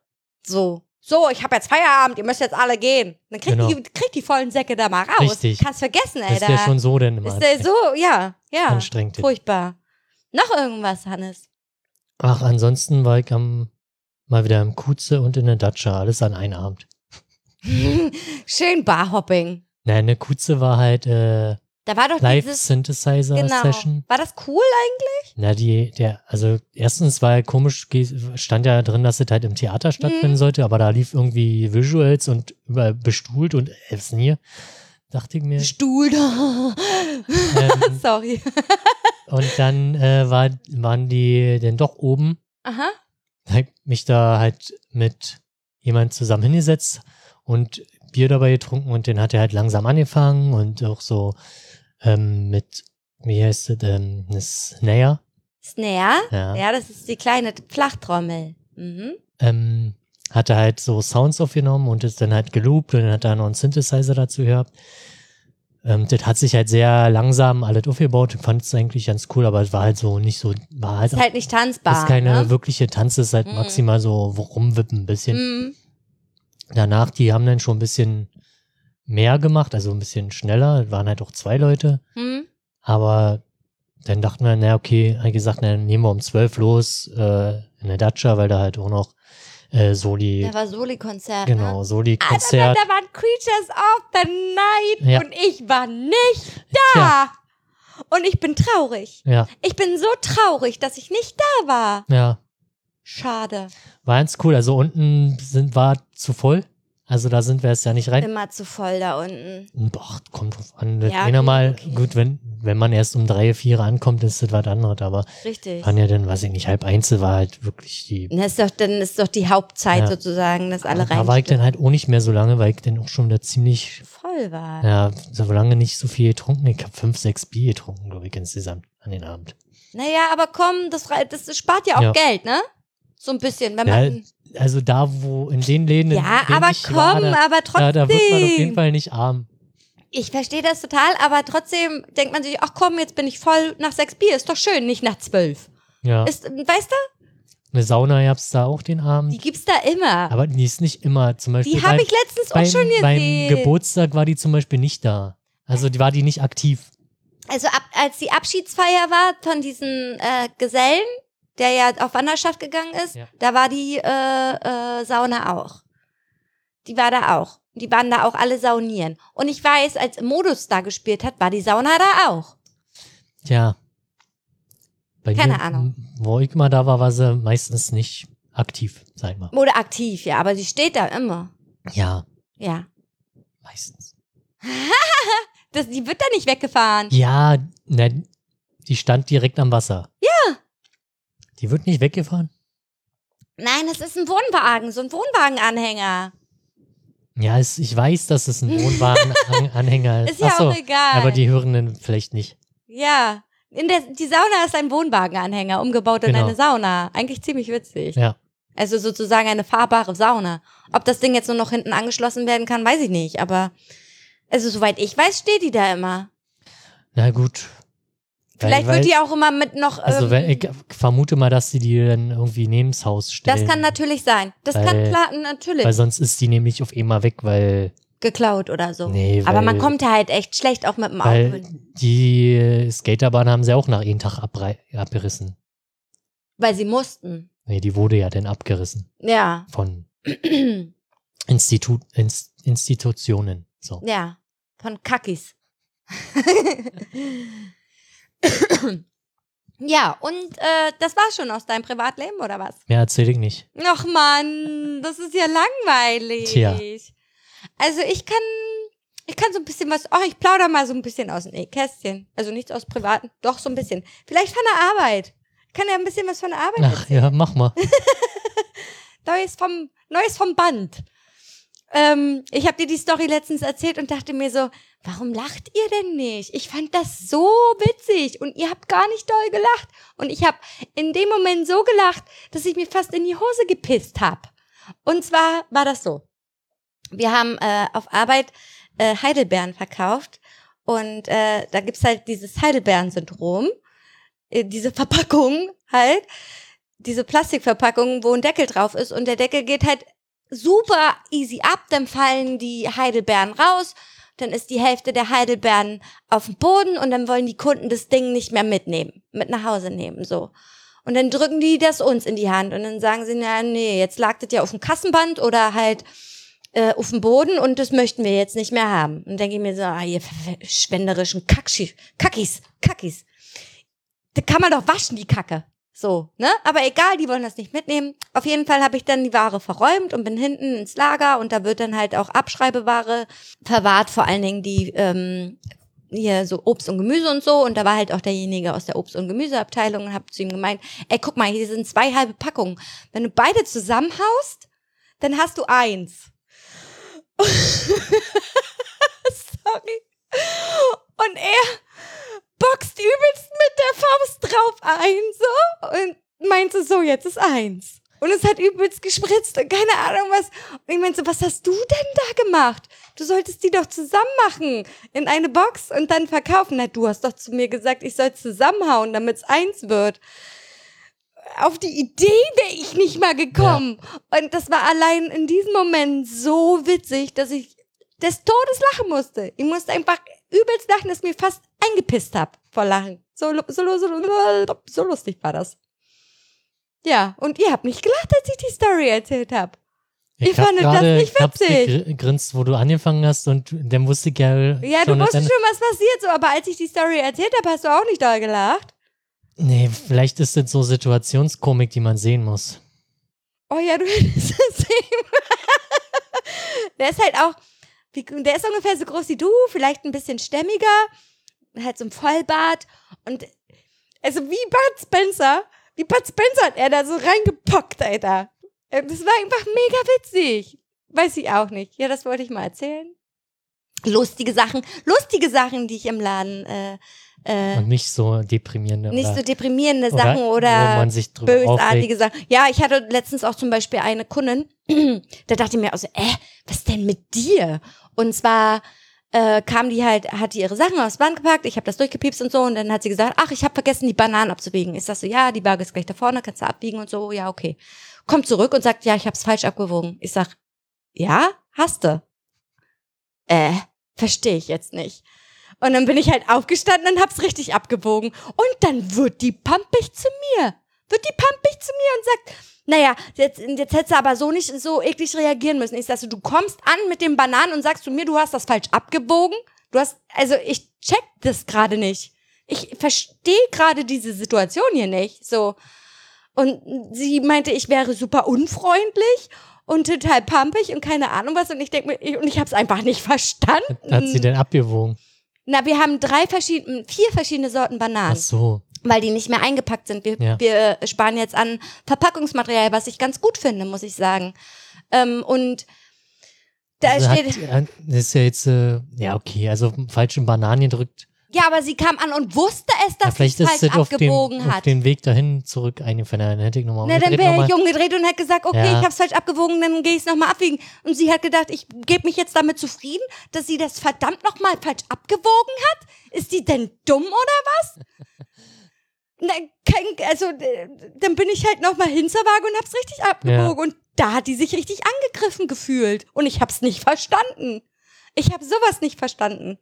So. So, ich habe jetzt Feierabend, ihr müsst jetzt alle gehen. Dann kriegt Genau. die, kriegt die vollen Säcke da mal raus. Richtig. Kannst vergessen, das ist ja schon so denn immer. Ist der so, ja, ja. Anstrengend. Furchtbar. Noch irgendwas, Hannes? Ach, ansonsten war ich am, mal wieder im Kuze und in der Datscha, alles an einem Abend. Schön Barhopping. Na, eine Kuze war halt äh, Da war doch Live dieses. Synthesizer Genau. Session. War das cool eigentlich? Na, die, der, also erstens war ja komisch, stand ja drin, dass es halt im Theater stattfinden Mhm. sollte, aber da lief irgendwie Visuals und überall bestuhlt und denn hier? Dachte ich mir. Stuhl. Ähm, Sorry. und dann äh, war, waren die dann doch oben. Aha. Hab mich da halt mit jemand zusammen hingesetzt und Bier dabei getrunken und den hat er halt langsam angefangen und auch so ähm, mit, wie heißt es, ähm, eine Snare. Snare? Ja. Ja, das ist die kleine Flachtrommel. Mhm. ähm, hat er halt so Sounds aufgenommen und ist dann halt geloopt und dann hat er noch einen Synthesizer dazu gehabt. ähm, das hat sich halt sehr langsam alles aufgebaut. Ich fand es eigentlich ganz cool, aber es war halt so nicht so, war halt, Ist halt nicht tanzbar. ist keine ne? wirkliche Tanz, ist halt Mhm. maximal so rumwippen ein bisschen. Mhm. Danach, die haben dann schon ein bisschen mehr gemacht, also ein bisschen schneller. Waren halt auch zwei Leute. Mhm. Aber dann dachten wir, na okay, halt gesagt, na, nehmen wir um zwölf los äh, in der Dacia, weil da halt auch noch äh, Soli, Da war Soli-Konzert. genau, Ne? Soli-Konzert. Da waren Creatures of the Night Ja. und ich war nicht da. Tja, Und ich bin traurig. ja, Ich bin so traurig, dass ich nicht da war. ja. Schade. War ganz cool. Also unten sind, war zu voll. Also da sind wir jetzt ja nicht rein. Immer zu voll da unten. Boah, kommt drauf an. Ja, einer gut, mal, okay. gut, wenn, wenn man erst um drei, vier ankommt, ist das was anderes. Aber Richtig. waren ja dann, weiß ich nicht, halb eins war halt wirklich die. Das ist doch, dann ist doch die Hauptzeit Ja. sozusagen, dass alle da rein war ich dann halt auch nicht mehr so lange, weil ich dann auch schon wieder ziemlich, voll war. ja, so lange nicht so viel getrunken. Ich habe fünf, sechs Bier getrunken, glaube ich, insgesamt an den Abend. Naja, aber komm, das, das spart ja auch Ja. Geld, ne? So ein bisschen, wenn Ja, man. Also da, wo in den Läden, in Ja, denen aber komm, war, da, aber trotzdem. da, da wird man auf jeden Fall nicht arm. Ich verstehe das total, aber trotzdem denkt man sich, ach komm, jetzt bin ich voll nach sechs Bier, ist doch schön, nicht nach zwölf. Ja, Ist, weißt du, eine Sauna gab's da auch den Abend. die gibt's da immer. aber die ist nicht immer, zum Beispiel die habe beim- ich letztens auch beim, schon beim gesehen. Geburtstag war die zum Beispiel nicht da. Also die war die nicht aktiv. Also ab, als die Abschiedsfeier war von diesen äh, Gesellen, der ja auf Wanderschaft gegangen ist, Ja. da war die äh, äh, Sauna auch. Die war da auch. Die waren da auch alle saunieren. Und ich weiß, als Modus da gespielt hat, war die Sauna da auch. Tja. Bei Keine mir, Ahnung. Wo ich mal da war, war sie meistens nicht aktiv, sag mal. Oder aktiv, ja, aber sie steht da immer. Ja, Ja. meistens. Das, die wird da nicht weggefahren. Ja, ne, die stand direkt am Wasser. Ja. Die wird nicht weggefahren? Nein, das ist ein Wohnwagen, so ein Wohnwagenanhänger. Ja, es, ich weiß, dass es ein Wohnwagenanhänger ist. Ist ja Ach so, auch egal. aber die Hörenden vielleicht nicht. Ja. In der, die Sauna ist ein Wohnwagenanhänger, umgebaut in Genau. eine Sauna. Eigentlich ziemlich witzig. Ja. Also sozusagen eine fahrbare Sauna. Ob das Ding jetzt nur noch hinten angeschlossen werden kann, weiß ich nicht. Aber also soweit ich weiß, steht die da immer. Na gut. Vielleicht weil, wird die auch immer mit noch. Also ähm, wenn, ich vermute mal, dass sie die dann irgendwie neben das Haus stellen. das kann natürlich sein. Das Weil- kann klar, natürlich Weil sonst ist die nämlich auf einmal weg, weil, geklaut oder so. Nee, Aber weil- man kommt ja halt echt schlecht auch mit dem Auto hin. die Skaterbahn haben sie auch nach einem Tag abrei- abgerissen. Weil sie mussten. Nee, die wurde ja dann abgerissen Ja. von Institut, Inst, Institutionen. So. ja. Von Kackis. ja, und äh, das war schon aus deinem Privatleben, oder was? Mehr erzähle ich nicht. Ach Mann, das ist ja langweilig. Tja. Also ich kann, ich kann so ein bisschen was, oh, ich plaudere mal so ein bisschen aus dem Nähkästchen. Also nichts aus Privaten, doch so ein bisschen. Vielleicht von der Arbeit. Ich kann ja ein bisschen was von der Arbeit Ach ja, mach mal. Neues vom, Neues vom Band. Ähm, ich habe dir die Story letztens erzählt und dachte mir so, warum lacht ihr denn nicht? Ich fand das so witzig und ihr habt gar nicht doll gelacht. Und ich habe in dem Moment so gelacht, dass ich mir fast in die Hose gepisst hab. Und zwar war das so. Wir haben äh, auf Arbeit äh, Heidelbeeren verkauft und äh, da gibt's halt dieses Heidelbeeren-Syndrom, äh, diese Verpackung halt diese Plastikverpackung, wo ein Deckel drauf ist und der Deckel geht halt super easy ab, dann fallen die Heidelbeeren raus, dann ist die Hälfte der Heidelbeeren auf dem Boden und dann wollen die Kunden das Ding nicht mehr mitnehmen, mit nach Hause nehmen, so. Und dann drücken die das uns in die Hand und dann sagen sie, na nee, jetzt lag das ja auf dem Kassenband oder halt äh, auf dem Boden und das möchten wir jetzt nicht mehr haben. Und denke ich mir so, ah, ihr verschwenderischen Kackschi Kackis, Kackis. Da kann man doch waschen, die Kacke. So, ne? Aber egal, die wollen das nicht mitnehmen. Auf jeden Fall habe ich dann die Ware verräumt und bin hinten ins Lager und da wird dann halt auch Abschreibeware verwahrt, vor allen Dingen die ähm, hier so Obst und Gemüse und so. Und da war halt auch derjenige aus der Obst- und Gemüseabteilung und habe zu ihm gemeint, ey, guck mal, hier sind zwei halbe Packungen. Wenn du beide zusammenhaust, dann hast du eins. Sorry. Und er boxt übelst mit der Faust drauf ein, so, und meinte so, jetzt ist eins. Und es hat übelst gespritzt und keine Ahnung was. Und ich meinte so, was hast du denn da gemacht? Du solltest die doch zusammen machen in eine Box und dann verkaufen. Na, du hast doch zu mir gesagt, ich soll zusammenhauen, damit es eins wird. Auf die Idee wäre ich nicht mal gekommen. Ja. Und das war allein in diesem Moment so witzig, dass ich des Todes lachen musste. Ich musste einfach übelst lachen, dass mir fast eingepisst hab vor Lachen. So, so, so, so lustig war das. Ja, und ihr habt nicht gelacht, als ich die Story erzählt habe. Ich, ich fand das nicht witzig. gegrinst, wo du angefangen hast und dann wusste ich ja. Ja, du wusstest schon, was passiert, so, aber als ich die Story erzählt habe, hast du auch nicht da gelacht. Nee, vielleicht ist das so Situationskomik, die man sehen muss. Oh ja, du hättest es sehen. der ist halt auch, der ist ungefähr so groß wie du, vielleicht ein bisschen stämmiger, halt so ein Vollbart und also wie Bart Spencer, wie Bud Spencer hat er da so reingepockt, Alter. Äh, das war einfach mega witzig. Weiß ich auch nicht. Ja, das wollte ich mal erzählen. Lustige Sachen, lustige Sachen, die ich im Laden äh, äh, und nicht so deprimierende. Nicht so deprimierende Sachen oder, oder bösartige Sachen. Ja, ich hatte letztens auch zum Beispiel eine Kundin, da dachte ich mir also, äh, was denn mit dir? Und zwar äh, kam die halt, hat die ihre Sachen aufs Band gepackt, ich habe das durchgepiepst und so und dann hat sie gesagt, ach, ich habe vergessen, die Bananen abzuwiegen. Ich sag so, ja, die Waage ist gleich da vorne, kannst du abwiegen und so, ja, okay. Kommt zurück und sagt, ja, ich habe es falsch abgewogen. Ich sag, ja, hast du. Äh, verstehe ich jetzt nicht. Und dann bin ich halt aufgestanden und hab's richtig abgewogen. Und dann wird die pampig zu mir. Wird die pampig zu mir und sagt, naja, jetzt, jetzt hättest du aber so nicht so eklig reagieren müssen. Ich sag so, du kommst an mit den Bananen und sagst zu mir, du hast das falsch abgebogen. Du hast, also ich check das gerade nicht. Ich verstehe gerade diese Situation hier nicht. So. Und sie meinte, ich wäre super unfreundlich und total pampig und keine Ahnung was. Und ich denke mir, ich, und ich habe es einfach nicht verstanden. Hat sie denn abgewogen? Na, wir haben drei verschiedene, vier verschiedene Sorten Bananen. Ach so weil die nicht mehr eingepackt sind. Wir, ja. wir sparen jetzt an Verpackungsmaterial, was ich ganz gut finde, muss ich sagen. Ähm, und da also steht. Hat, das ist ja jetzt, äh, ja, okay, also falschen Bananen gedrückt. Ja, aber sie kam an und wusste es, dass ja, sie falsch abgebogen den, hat. Auf den Weg dahin zurück eingefallen, dann hätte ich nochmal Na, dann wäre ich umgedreht und hätte gesagt, okay, ja. ich habe es falsch abgewogen, dann gehe ich es nochmal abwiegen. Und sie hat gedacht, ich gebe mich jetzt damit zufrieden, dass sie das verdammt nochmal falsch abgewogen hat. Ist die denn dumm oder was? Na, kein, also dann bin ich halt nochmal hin zur Waage und hab's richtig abgewogen. Ja. Und da hat die sich richtig angegriffen gefühlt. Und ich hab's nicht verstanden. Ich hab sowas nicht verstanden.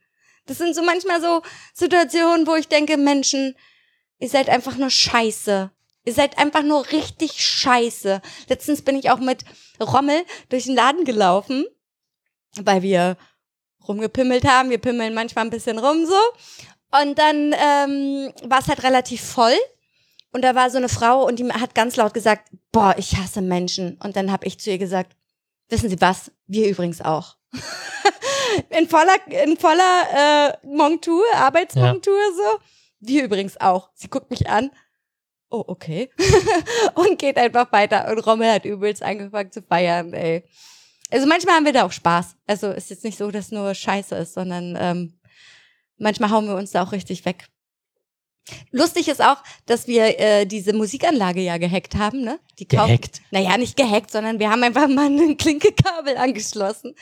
Das sind so manchmal so Situationen, wo ich denke, Menschen, ihr seid einfach nur scheiße. Ihr seid einfach nur richtig scheiße. Letztens bin ich auch mit Rommel durch den Laden gelaufen, weil wir rumgepimmelt haben. Wir pimmeln manchmal ein bisschen rum so. Und dann ähm, war es halt relativ voll. Und da war so eine Frau und die hat ganz laut gesagt, boah, ich hasse Menschen. Und dann habe ich zu ihr gesagt, wissen Sie was? Wir übrigens auch. in voller, in voller äh, Montur, Arbeitsmontur ja. so. Wir übrigens auch. Sie guckt mich an. Oh, okay. und geht einfach weiter. Und Rommel hat übelst angefangen zu feiern, ey. Also manchmal haben wir da auch Spaß. Also ist jetzt nicht so, dass nur Scheiße ist, sondern ähm, manchmal hauen wir uns da auch richtig weg. Lustig ist auch, dass wir äh, diese Musikanlage ja gehackt haben, ne? Die gehackt? Naja, nicht gehackt, sondern wir haben einfach mal ein Klinkekabel angeschlossen.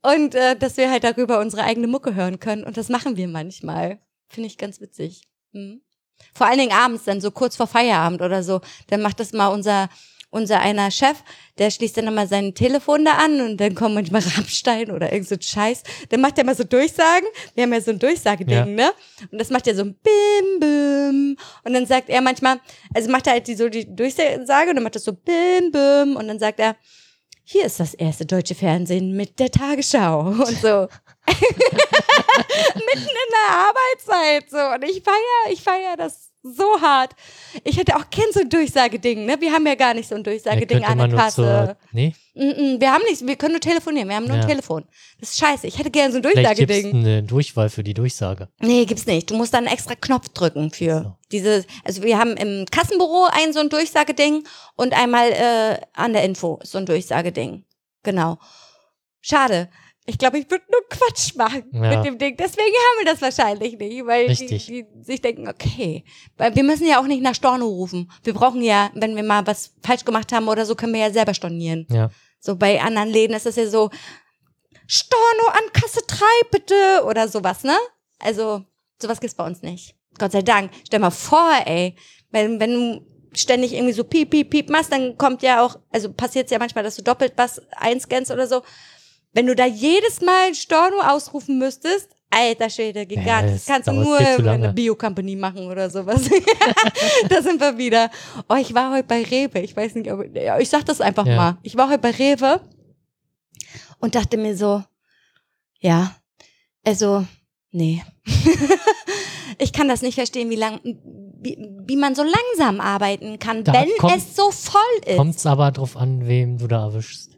Und äh, dass wir halt darüber unsere eigene Mucke hören können. Und das machen wir manchmal. Finde ich ganz witzig. Mhm. Vor allen Dingen abends, dann so kurz vor Feierabend oder so. Dann macht das mal unser unser einer Chef, der schließt dann immer sein Telefon da an und dann kommen manchmal Rammstein oder irgend so Scheiß. Dann macht er mal so Durchsagen. Wir haben ja so ein Durchsageding, ja. ne? Und das macht er so ein Bim, Bim. Und dann sagt er manchmal, also macht er halt die, so die Durchsage und dann macht er so Bim, Bim. Und dann sagt er, hier ist das erste deutsche Fernsehen mit der Tagesschau und so. Mitten in der Arbeitszeit so. Und ich feier, ich feier das so hart. Ich hätte auch kein so ein Durchsageding, ne? Wir haben ja gar nicht so ein Durchsageding an der Kasse. Zur, nee? Mm -mm, wir haben nicht, wir können nur telefonieren, wir haben nur ja. ein Telefon. Das ist scheiße. Ich hätte gerne so ein Durchsageding. Vielleicht gibt's eine Durchwahl für die Durchsage. Nee, gibt's nicht. Du musst dann einen extra Knopf drücken für so. diese, also wir haben im Kassenbüro ein so ein Durchsageding und einmal äh, an der Info so ein Durchsageding. Genau. Schade. Ich glaube, ich würde nur Quatsch machen Ja. mit dem Ding. Deswegen haben wir das wahrscheinlich nicht, weil die, Richtig. die sich denken, okay, weil wir müssen ja auch nicht nach Storno rufen. Wir brauchen ja, wenn wir mal was falsch gemacht haben oder so, können wir ja selber stornieren. Ja. So bei anderen Läden ist das ja so, Storno an Kasse 3 bitte oder sowas, ne? Also, sowas gibt's bei uns nicht. Gott sei Dank. Stell mal vor, ey, wenn, wenn du ständig irgendwie so piep, piep, piep machst, dann kommt ja auch, also passiert ja manchmal, dass du doppelt was einscannst oder so. Wenn du da jedes Mal Storno ausrufen müstest, alter Schwede, gigantisch. das das kannst du nur in eine lange. Bio-Company machen oder sowas. da sind wir wieder. Oh, ich war heute bei Rewe. Ich weiß nicht, ob, ja, ich sag das einfach Ja. mal. Ich war heute bei Rewe und dachte mir so, ja, also, nee. ich kann das nicht verstehen, wie lang, wie, wie man so langsam arbeiten kann, Da wenn kommt- es so voll ist. Kommt es aber drauf an, wem du da erwischst.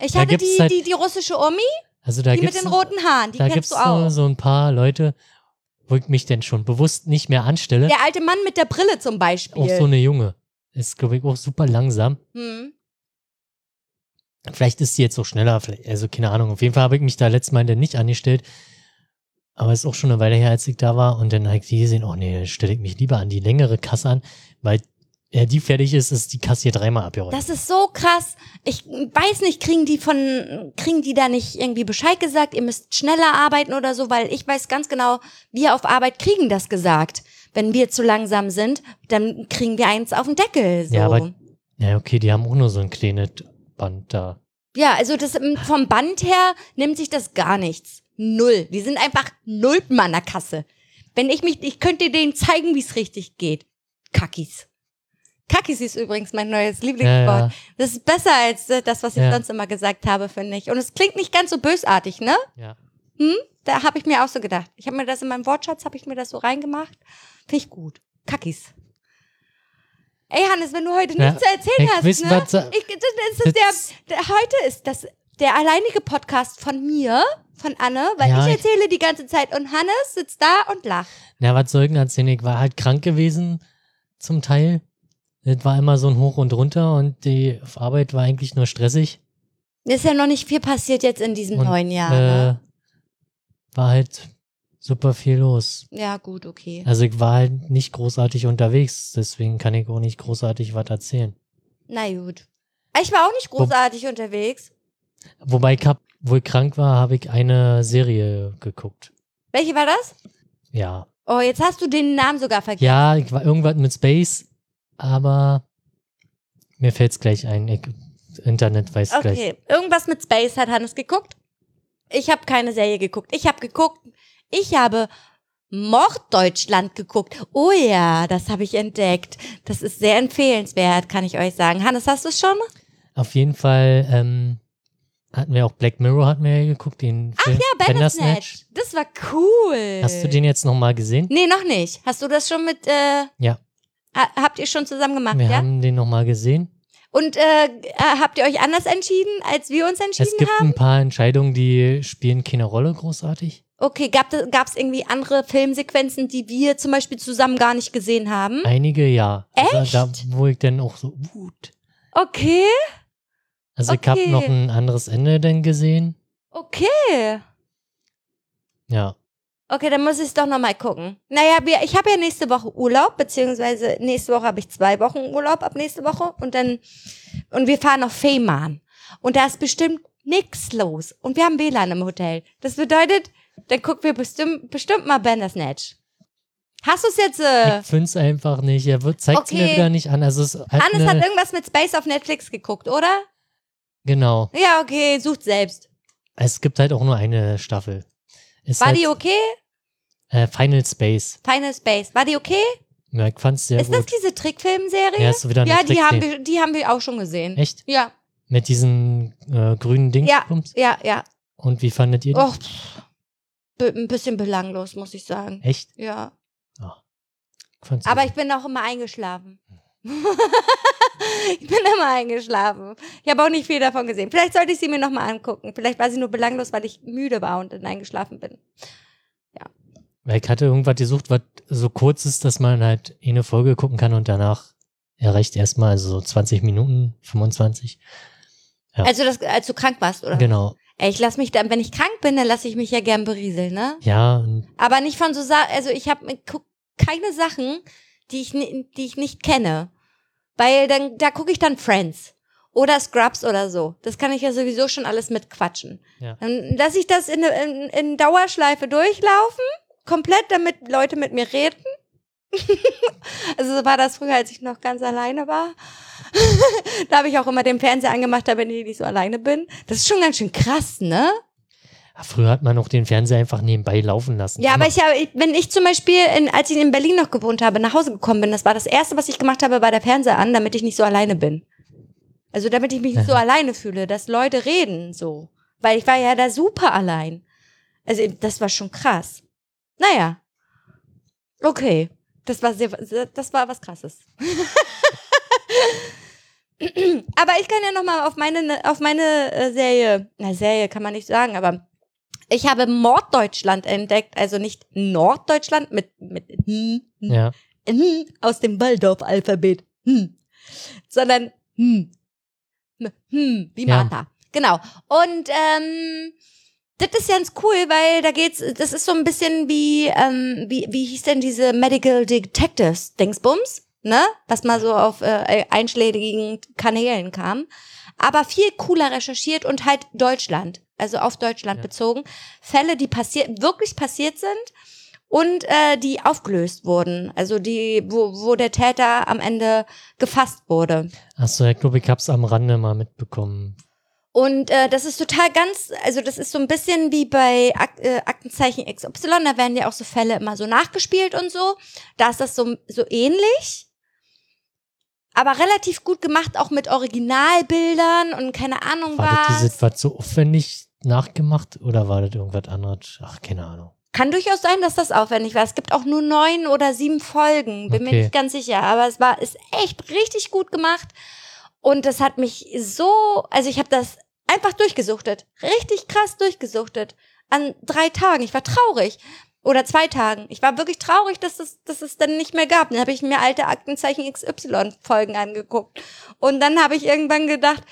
Ich da hatte die, halt- die, die russische Omi, Also da die mit den roten Haaren, die da kennst gibt's du auch. so, so ein paar Leute, wo ich mich denn schon bewusst nicht mehr anstelle. Der alte Mann mit der Brille zum Beispiel. Auch so eine Junge. Ist, glaube ich, auch super langsam. hm. Vielleicht ist sie jetzt so schneller, also keine Ahnung. Auf jeden Fall habe ich mich da letztes Mal dann nicht angestellt. Aber es ist auch schon eine Weile her, als ich da war. Und dann habe ich die gesehen, oh nee, stelle ich mich lieber an die längere Kasse an, weil ja, die fertig ist, ist die Kasse hier dreimal abgeräumt. Das ist so krass. Ich weiß nicht, kriegen die von, kriegen die da nicht irgendwie Bescheid gesagt, ihr müsst schneller arbeiten oder so, weil ich weiß ganz genau, wir auf Arbeit kriegen das gesagt. Wenn wir zu langsam sind, dann kriegen wir eins auf den Deckel. So. Ja, aber- ja, okay, die haben auch nur so ein kleines Band da. Ja, also das vom Band her nimmt sich das gar nichts. Null. Die sind einfach null an der Kasse. Wenn ich mich, ich könnte denen zeigen, wie es richtig geht. Kackis. Kackis ist übrigens mein neues Lieblingswort. Ja, ja. Das ist besser als äh, das, was ich Ja. sonst immer gesagt habe, finde ich. Und es klingt nicht ganz so bösartig, ne? Ja. Da habe ich mir auch so gedacht. Ich habe mir das in meinem Wortschatz, habe ich mir das so reingemacht. Finde ich gut. Kackis. Ey, Hannes, wenn du heute nichts zu erzählen ich hast, weiß, ne? was sa- Ich, das, ist der, der, heute ist das der alleinige Podcast von mir, von Anne, weil ich ich- erzähle die ganze Zeit und Hannes sitzt da und lacht. Na, was soll ich denn erzählen? Ich war halt krank gewesen, zum Teil. Das war immer so ein Hoch und runter und die Arbeit war eigentlich nur stressig. Ist ja noch nicht viel passiert jetzt in diesem Und, neuen Jahr. äh, ne? war halt super viel los. Ja, gut, okay. Also ich war halt nicht großartig unterwegs, deswegen kann ich auch nicht großartig was erzählen. Na gut. Ich war auch nicht großartig unterwegs. Wobei ich hab, wo ich krank war, habe ich eine Serie geguckt. Welche war das? Ja. Oh, jetzt hast du den Namen sogar vergessen. Ja, ich war irgendwas mit Space, aber mir fällt's gleich ein. Ich, Internet weiß gleich. Okay, irgendwas mit Space hat Hannes geguckt. Ich habe keine Serie geguckt. Ich habe geguckt, ich habe Morddeutschland geguckt. Oh ja, das habe ich entdeckt. Das ist sehr empfehlenswert, kann ich euch sagen. Hannes, hast du es schon? Auf jeden Fall ähm, hatten wir auch Black Mirror hatten wir ja geguckt, den Film Ja, Bandersnatch. Das war cool. Hast du den jetzt nochmal gesehen? Nee, noch nicht. Hast du das schon mit, äh, Ja. Ha habt ihr schon zusammen gemacht, Wir ja? haben den nochmal gesehen. Und äh, äh, habt ihr euch anders entschieden, als wir uns entschieden Es gibt haben? ein paar Entscheidungen, die spielen keine Rolle großartig. Okay, gab es irgendwie andere Filmsequenzen, die wir zum Beispiel zusammen gar nicht gesehen haben? Einige ja. Echt? Da, da wo ich dann auch so, gut. Okay, Also ich habe Okay. noch ein anderes Ende denn gesehen. okay. Ja. Okay, dann muss ich es doch nochmal gucken. Naja, wir, ich habe ja nächste Woche Urlaub, beziehungsweise nächste Woche habe ich zwei Wochen Urlaub ab nächste Woche und dann, und wir fahren auf Fehmarn. Und da ist bestimmt nix los. Und wir haben WLAN im Hotel. Das bedeutet, dann gucken wir bestimmt, bestimmt mal Bandersnatch. Hast du es jetzt, äh, Ich find's einfach nicht. Er zeigt mir Okay. wieder nicht an. Also es hat Hannes hat irgendwas mit Space auf Netflix geguckt, oder? genau. Ja, okay, sucht selbst. Es gibt halt auch nur eine Staffel. Ist War halt, die okay? äh, Final Space. Final Space. War die okay? Ja, ich fand's sehr ist das gut. diese Trickfilmserie? Ja, ist wieder eine ja die, haben wir, die haben wir auch schon gesehen. Echt? Ja, Mit diesen äh, grünen Ja. Dingsbums? ja, ja. Und wie fandet ihr die? Och, pff, ein bisschen belanglos, muss ich sagen. Echt? Ja. Fand's Aber ich bin auch immer eingeschlafen. ich bin immer eingeschlafen. Ich habe auch nicht viel davon gesehen. Vielleicht sollte ich sie mir nochmal angucken. Vielleicht war sie nur belanglos, weil ich müde war und dann eingeschlafen bin. Weil ich hatte irgendwas gesucht, was so kurz ist, dass man halt eine Folge gucken kann und danach erreicht erstmal also so 20 Minuten, 25. Ja. Also, das, als du krank warst, oder? Genau. Ey, ich lass mich dann, wenn ich krank bin, dann lasse ich mich ja gern berieseln, ne? Ja, Aber nicht von so Sa also ich habe keine Sachen, die ich die ich nicht kenne, weil dann da gucke ich dann Friends oder Scrubs oder so. Das kann ich ja sowieso schon alles mitquatschen. Ja. Dann lasse ich das in, in, in Dauerschleife durchlaufen, komplett, damit Leute mit mir reden. also so war das früher, als ich noch ganz alleine war. da habe ich auch immer den Fernseher angemacht, damit ich nicht so alleine bin. Das ist schon ganz schön krass, ne? Früher hat man noch den Fernseher einfach nebenbei laufen lassen. Ja, aber ich habe, wenn ich zum Beispiel, in, als ich in Berlin noch gewohnt habe, nach Hause gekommen bin, das war das erste, was ich gemacht habe, war der Fernseher an, damit ich nicht so alleine bin. Also damit ich mich nicht so alleine fühle, dass Leute reden so. Weil ich war ja da super allein. Also das war schon krass. Naja. Okay. Das war sehr, das war was krasses. aber ich kann ja noch mal auf meine, auf meine äh, Serie, na Serie kann man nicht sagen, aber ich habe Morddeutschland entdeckt, also nicht Norddeutschland mit, mit hm, hm, ja. hm, aus dem Waldorf-Alphabet, hm, sondern hm, hm, wie Ja. Martha. Genau. Und ähm, das ist ganz cool, weil da geht's, das ist so ein bisschen wie, ähm, wie, wie hieß denn diese Medical Detectives Dingsbums, ne? Was mal so auf äh, einschlägigen Kanälen kam. Aber viel cooler recherchiert und halt Deutschland, also auf Deutschland Ja. bezogen. Fälle, die passiert, wirklich passiert sind und äh, die aufgelöst wurden. Also die, wo, wo der Täter am Ende gefasst wurde. Achso, ja, glaube ich hab's am Rande mal mitbekommen. Und äh, das ist total ganz, also das ist so ein bisschen wie bei Ak äh, Aktenzeichen XY, da werden ja auch so Fälle immer so nachgespielt und so. Da ist das so, so ähnlich. Aber relativ gut gemacht, auch mit Originalbildern und keine Ahnung War das, was. diese, was so aufwendig nachgemacht oder war das irgendwas anderes? Ach, keine Ahnung. Kann durchaus sein, dass das aufwendig war. Es gibt auch nur neun oder sieben Folgen, bin mir Okay. nicht ganz sicher. Aber es war ist echt richtig gut gemacht. Und das hat mich so, also ich habe das einfach durchgesuchtet. Richtig krass durchgesuchtet. An drei Tagen. Ich war traurig. Oder zwei Tagen. Ich war wirklich traurig, dass es, dass es dann nicht mehr gab. Dann habe ich mir alte Aktenzeichen XY-Folgen angeguckt. Und dann habe ich irgendwann gedacht,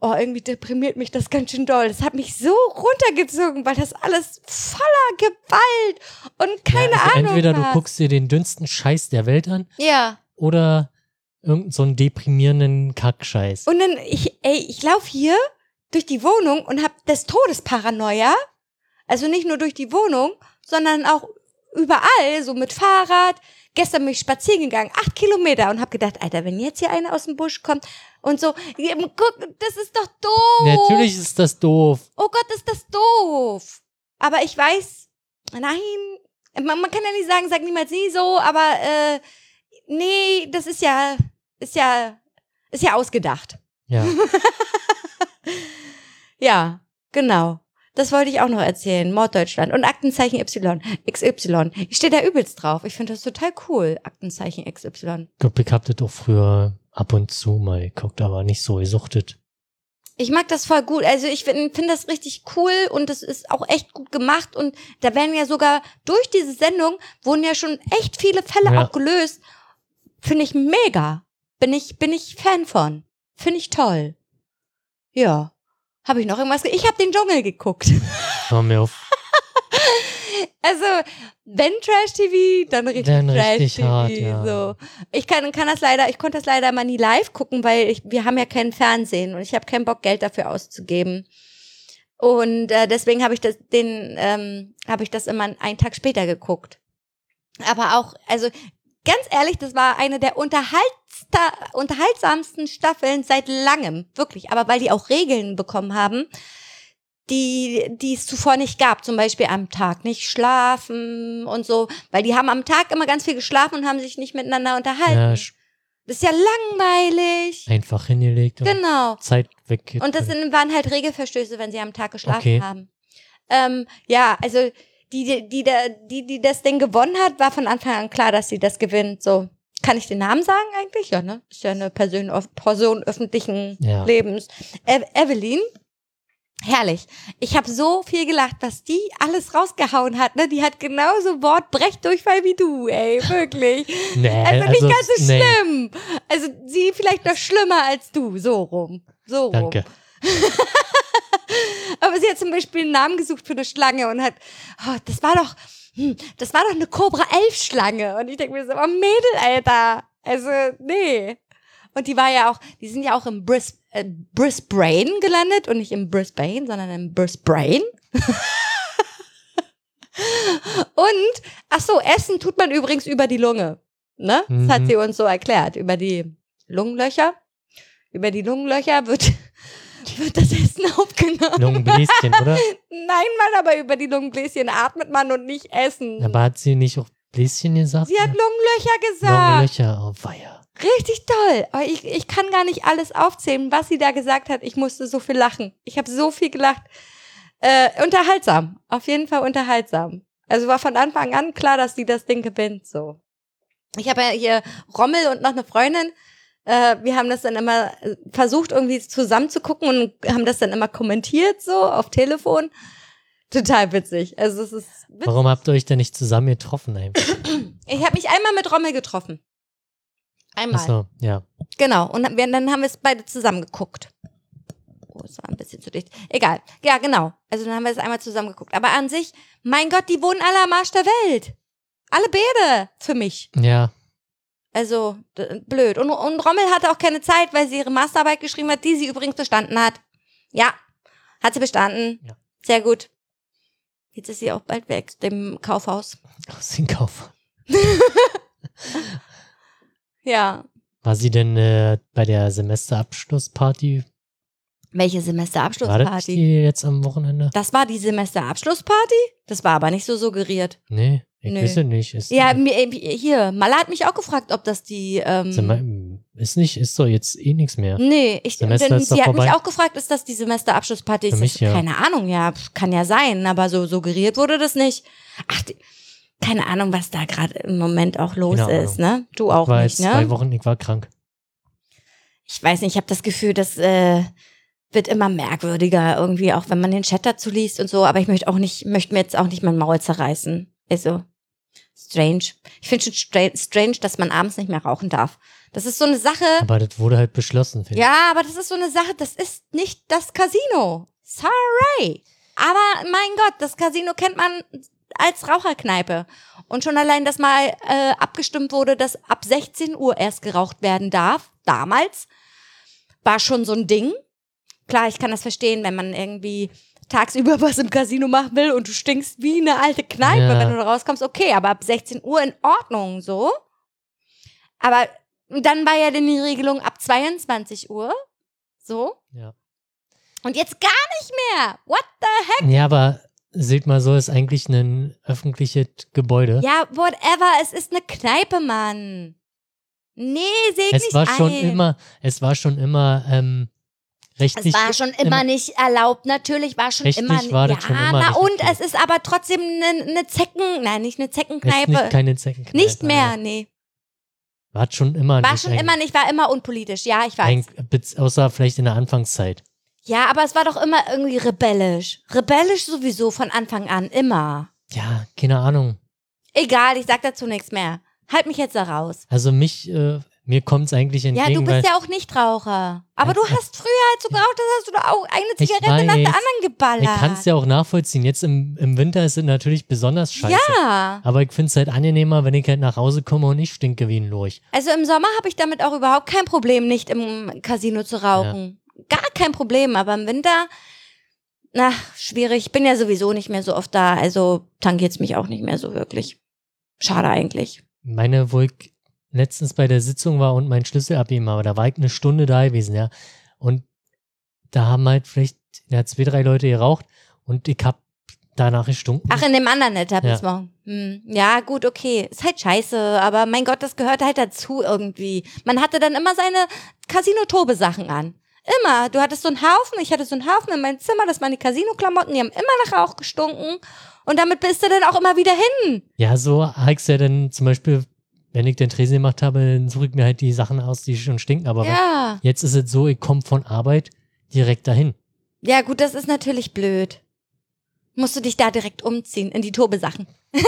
oh, irgendwie deprimiert mich das ganz schön doll. Das hat mich so runtergezogen, weil das alles voller Gewalt und keine ja, also Ahnung Entweder du guckst dir den dünnsten Scheiß der Welt an Ja. oder irgendeinen so einen deprimierenden Kackscheiß. Und dann, ich, ey, ich laufe hier durch die Wohnung und hab des Todes Paranoia. Also nicht nur durch die Wohnung, sondern auch überall, so mit Fahrrad. Gestern bin ich spazieren gegangen, acht Kilometer und hab gedacht, Alter, wenn jetzt hier einer aus dem Busch kommt und so, guck, das ist doch doof. Natürlich ist das doof. Oh Gott, ist das doof. Aber ich weiß, nein, man, man kann ja nicht sagen, sag niemals nie so, aber äh, nee, das ist ja, ist ja, ist ja ausgedacht. Ja. Ja, genau. Das wollte ich auch noch erzählen. Morddeutschland und Aktenzeichen Y, XY. Ich stehe da übelst drauf. Ich finde das total cool, Aktenzeichen XY. Ich hab das auch früher ab und zu mal geguckt, aber nicht so gesuchtet. Ich mag das voll gut. Also ich finde find das richtig cool und das ist auch echt gut gemacht. Und da werden ja sogar durch diese Sendung wurden ja schon echt viele Fälle Ja. auch gelöst. Finde ich mega. Bin ich, bin ich Fan von. Finde ich toll. Ja. Habe ich noch irgendwas? ge- Ich habe den Dschungel geguckt. Hör mir auf. Also, wenn Trash TV, dann richtig Dann Trash richtig TV. hart, ja. So. Ich kann, kann das leider, ich konnte das leider mal nie live gucken, weil ich, wir haben ja kein Fernsehen und ich habe keinen Bock, Geld dafür auszugeben. Und äh, deswegen habe ich das, den, ähm, habe ich das immer einen Tag später geguckt. Aber auch, also ganz ehrlich, das war eine der unterhaltsamsten Staffeln seit langem, wirklich. Aber weil die auch Regeln bekommen haben, die, die es zuvor nicht gab. Zum Beispiel am Tag nicht schlafen und so. Weil die haben am Tag immer ganz viel geschlafen und haben sich nicht miteinander Ja, unterhalten. sch- das ist ja langweilig. einfach hingelegt und Genau. Zeit weg. Und das sind, waren halt Regelverstöße, wenn sie am Tag geschlafen Okay. haben. Ähm, ja, also die, die, die, die, die das Ding gewonnen hat, war von Anfang an klar, dass sie das gewinnt. So, kann ich den Namen sagen eigentlich? Ja, ne? Ist ja eine Person, Person öffentlichen Ja. Lebens. Ev Evelyn. Herrlich. Ich habe so viel gelacht, was die alles rausgehauen hat. Ne? Die hat genauso Wortbrechdurchfall wie du, ey, wirklich. Nee, Also nicht ganz so nee, schlimm. Also sie vielleicht noch schlimmer als du, so rum. So rum. Danke. Aber sie hat zum Beispiel einen Namen gesucht für eine Schlange und hat, oh, das war doch, hm, das war doch eine Cobra 11 Schlange. Und ich denke mir so, oh Mädel, Alter. Also, nee. Und die war ja auch, die sind ja auch im Bris, äh, Brisbane gelandet und nicht im Brisbane, sondern im Brisbane. und, ach so, Essen tut man übrigens über die Lunge. Ne? Das hat Mhm. sie uns so erklärt. Über die Lungenlöcher. Über die Lungenlöcher wird, wird das Essen aufgenommen. Lungenbläschen, oder? Nein, Mann, aber über die Lungenbläschen atmet man und nicht essen. Aber hat sie nicht auch Bläschen gesagt? sie hat Lungenlöcher gesagt. Lungenlöcher, oh weia. Richtig toll. Aber ich, ich kann gar nicht alles aufzählen, was sie da gesagt hat. Ich musste so viel lachen. Ich habe so viel gelacht. Äh, unterhaltsam. Auf jeden Fall unterhaltsam. Also war von Anfang an klar, dass sie das Ding gewinnt. So. Ich habe ja hier Rommel und noch eine Freundin. Äh, wir haben das dann immer äh, versucht, irgendwie zusammen zu gucken und haben das dann immer kommentiert, so auf Telefon. Total witzig. Also es ist witzig. Warum habt ihr euch denn nicht zusammen getroffen? Einfach? Ich habe mich einmal mit Rommel getroffen. Einmal. Achso, ja. Genau. Und dann haben wir es beide zusammen geguckt. Oh, es war ein bisschen zu dicht. Egal. Ja, genau. Also dann haben wir es einmal zusammen geguckt. Aber an sich, mein Gott, die wohnen alle am Arsch der Welt. Alle beide für mich. Ja, Also, blöd. Und, und Rommel hatte auch keine Zeit, weil sie ihre Masterarbeit geschrieben hat, die sie übrigens bestanden hat. Ja, hat sie bestanden. Ja. Sehr gut. Jetzt ist sie auch bald weg, dem Kaufhaus. aus dem Kauf. Ja. War sie denn äh, bei der Semesterabschlussparty? Welche War das Semesterabschlussparty? die jetzt am Wochenende? Das war die Semesterabschlussparty? Das war aber nicht so suggeriert. Nee, ich Nö. wüsste nicht. Ist, Ja, mir, äh, hier, Mala hat mich auch gefragt, ob das die. Ähm, ist nicht, ist doch jetzt eh nichts mehr. nee, ich, Semester denn, sie hat mich vorbei. auch gefragt, ist das die Semesterabschlussparty? Für mich, ja. Keine Ahnung, ja, kann ja sein, aber so suggeriert wurde das nicht. Ach, die, keine Ahnung, was da gerade im Moment auch los Keine ist, ne? Du auch ich war nicht, jetzt zwei ne? Wochen, ich war krank. Ich weiß nicht, ich habe das Gefühl, das äh, wird immer merkwürdiger irgendwie, auch wenn man den Chat dazu liest und so. Aber ich möchte auch nicht, möchte mir jetzt auch nicht mein Maul zerreißen. Also strange. Ich finde schon stra strange, dass man abends nicht mehr rauchen darf. Das ist so eine Sache. Aber das wurde halt beschlossen. finde ich. Ja, aber das ist so eine Sache, das ist nicht das Casino. Sorry. Aber mein Gott, das Casino kennt man als Raucherkneipe. Und schon allein, dass mal äh, abgestimmt wurde, dass ab 16 Uhr erst geraucht werden darf, damals, war schon so ein Ding. Klar, ich kann das verstehen, wenn man irgendwie tagsüber was im Casino machen will und du stinkst wie eine alte Kneipe, Ja. wenn du da rauskommst, okay, aber ab 16 Uhr in Ordnung, so. Aber dann war ja dann die Regelung ab 22 Uhr. So. Ja. Und jetzt gar nicht mehr. What the heck? ja, aber seht mal so, ist eigentlich ein öffentliches Gebäude. Ja, whatever. Es ist eine Kneipe, Mann. Nee, seht es nicht war schon ein. immer, es war schon immer ähm, Es rechtlich. war schon immer nicht erlaubt. Natürlich war schon immer. war ja, schon immer na und okay. es ist aber trotzdem eine, eine Zecken, nein, nicht eine Zeckenkneipe. nicht keine Zeckenkneipe. Nicht mehr, nee. War schon immer War nicht. schon ein- immer nicht, war immer unpolitisch. Ja, ich weiß. ein, außer vielleicht in der Anfangszeit. Ja, aber es war doch immer irgendwie rebellisch. Rebellisch sowieso von Anfang an, immer. Ja, keine Ahnung. Egal, ich sag dazu nichts mehr. Halt mich jetzt da raus. Also mich, äh, mir kommt es eigentlich Ja, entgegen, du bist ja auch Nichtraucher. Aber du Ja. hast früher, als du geraucht hast, hast du da auch eine Ich Zigarette nach der anderen geballert. ich kann es ja auch nachvollziehen. Jetzt im, im Winter ist es natürlich besonders scheiße. Ja, Aber ich finde es halt angenehmer, wenn ich halt nach Hause komme und nicht stinke wie ein Lurch. also im Sommer habe ich damit auch überhaupt kein Problem, nicht im Casino zu rauchen. Gar kein Problem, aber im Winter, na, schwierig. Ich bin ja sowieso nicht mehr so oft da, also tangiert's mich auch nicht mehr so wirklich. Schade eigentlich. Meine, wo ich letztens bei der Sitzung war und meinen Schlüssel abgeben habe, da war ich eine Stunde da gewesen, ja. Und da haben halt vielleicht ja, zwei, drei Leute geraucht und ich hab danach gestunken. Ach, in dem anderen Etablissement. Ja. Hm. ja, gut, okay. Ist halt scheiße, aber mein Gott, das gehört halt dazu irgendwie. Man hatte dann immer seine Casino-Tobe-Sachen an. Immer. Du hattest so einen Haufen, ich hatte so einen Haufen in meinem Zimmer, das waren die Casino-Klamotten, die haben immer nach Rauch gestunken. Und damit bist du dann auch immer wieder hin. Ja, so habe ich ja dann zum Beispiel, wenn ich den Tresen gemacht habe, dann suche ich mir halt die Sachen aus, die schon stinken. Aber wenn, Ja. jetzt ist es so, ich komme von Arbeit direkt dahin. Ja, gut, das ist natürlich blöd. Musst du dich da direkt umziehen in die Tobe-Sachen.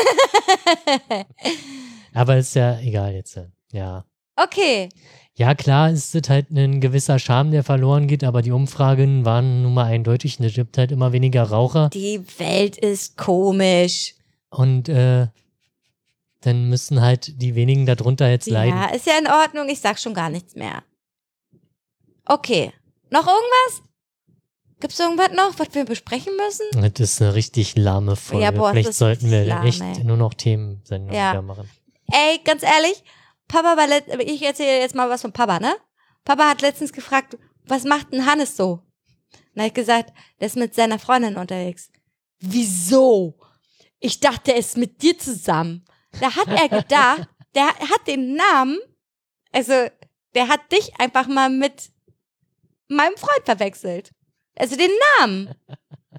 Aber ist ja egal jetzt. äh, Ja. Okay. Ja, klar ist es halt ein gewisser Charme, der verloren geht, aber die Umfragen waren nun mal eindeutig. Es gibt halt immer weniger Raucher. Die Welt ist komisch. Und äh, dann müssen halt die wenigen darunter jetzt leiden. Ja, ist ja in Ordnung. Ich sag schon gar nichts mehr. Okay. Noch irgendwas? Gibt's irgendwas noch, was wir besprechen müssen? Das ist eine richtig lahme Folge. Ja, boah, Vielleicht sollten wir lahm, echt ey. nur noch Themensendungen Ja. wieder machen. Ey, ganz ehrlich, Papa war let ich erzähle jetzt mal was von Papa, ne? Papa hat letztens gefragt, was macht denn Hannes so? Hab ich gesagt, der ist mit seiner Freundin unterwegs. Wieso? Ich dachte, er ist mit dir zusammen. Da hat er gedacht, der hat den Namen, also der hat dich einfach mal mit meinem Freund verwechselt. Also den Namen.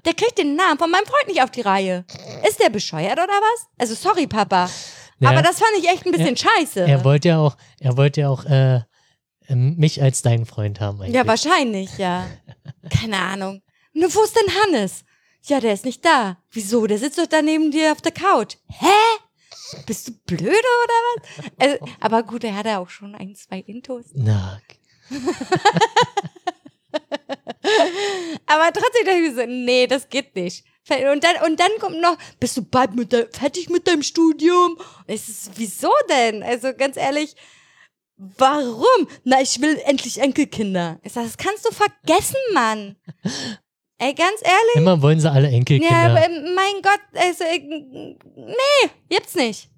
Der kriegt den Namen von meinem Freund nicht auf die Reihe. Ist der bescheuert oder was? Also sorry, Papa. Ja, Aber das fand ich echt ein bisschen scheiße. er wollte ja auch, er wollte ja auch äh, mich als deinen Freund haben. Eigentlich. ja, wahrscheinlich, ja. Keine Ahnung. Nur wo ist denn Hannes? Ja, der ist nicht da. Wieso? Der sitzt doch da neben dir auf der Couch. Hä? Bist du blöde oder was? Also, aber gut, er hat ja auch schon ein, zwei Intos. Na, Aber trotzdem dachte ich so, nee, das geht nicht. Und dann, und dann kommt noch, bist du bald mit de, fertig mit deinem Studium? Ich so, wieso denn? Also ganz ehrlich, warum? Na, ich will endlich Enkelkinder. Ich sag, das kannst du vergessen, Mann. Ey, ganz ehrlich? immer wollen sie alle Enkelkinder. Ja, aber mein Gott, also, ich- nee, gibt's nicht.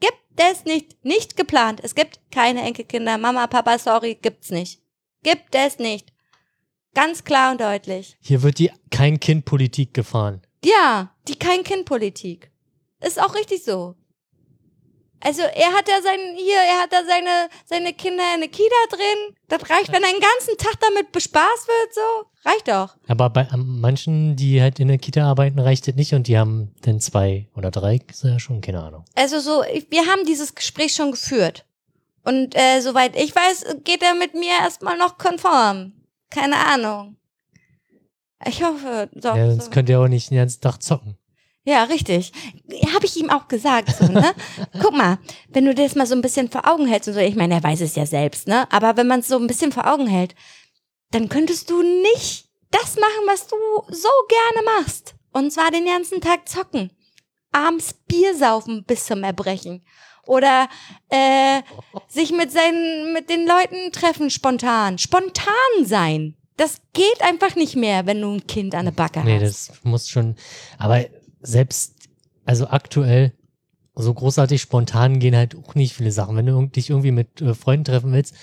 Gibt es nicht. Nicht geplant. Es gibt keine Enkelkinder. Mama, Papa, sorry, gibt's nicht. Gibt es nicht. Ganz klar und deutlich. Hier wird die Kein-Kind-Politik gefahren. Ja, die Kein-Kind-Politik. Ist auch richtig so. Also er hat ja sein, hier, er hat da seine, seine Kinder in der Kita drin. Das reicht, wenn er den ganzen Tag damit bespaßt wird, so. Reicht doch. Aber bei manchen, die halt in der Kita arbeiten, reicht das nicht und die haben dann zwei oder drei, ist ja schon, keine Ahnung. Also so, wir haben dieses Gespräch schon geführt. Und äh, soweit ich weiß, geht er mit mir erstmal noch konform. Keine Ahnung. Ich hoffe, doch. Ja, sonst so. könnt ihr auch nicht den ganzen Tag zocken. Ja, richtig. Habe ich ihm auch gesagt, so, ne? Guck mal, wenn du dir das mal so ein bisschen vor Augen hältst und so, ich meine, er weiß es ja selbst, ne? Aber wenn man es so ein bisschen vor Augen hält, dann könntest du nicht das machen, was du so gerne machst. Und zwar den ganzen Tag zocken. Abends Bier saufen bis zum Erbrechen. Oder äh, sich mit seinen, mit den Leuten treffen spontan. Spontan sein. Das geht einfach nicht mehr, wenn du ein Kind an der Backe Nee, hast. das muss schon. Aber selbst, also aktuell, so großartig spontan gehen halt auch nicht viele Sachen. Wenn du dich irgendwie mit äh, Freunden treffen willst,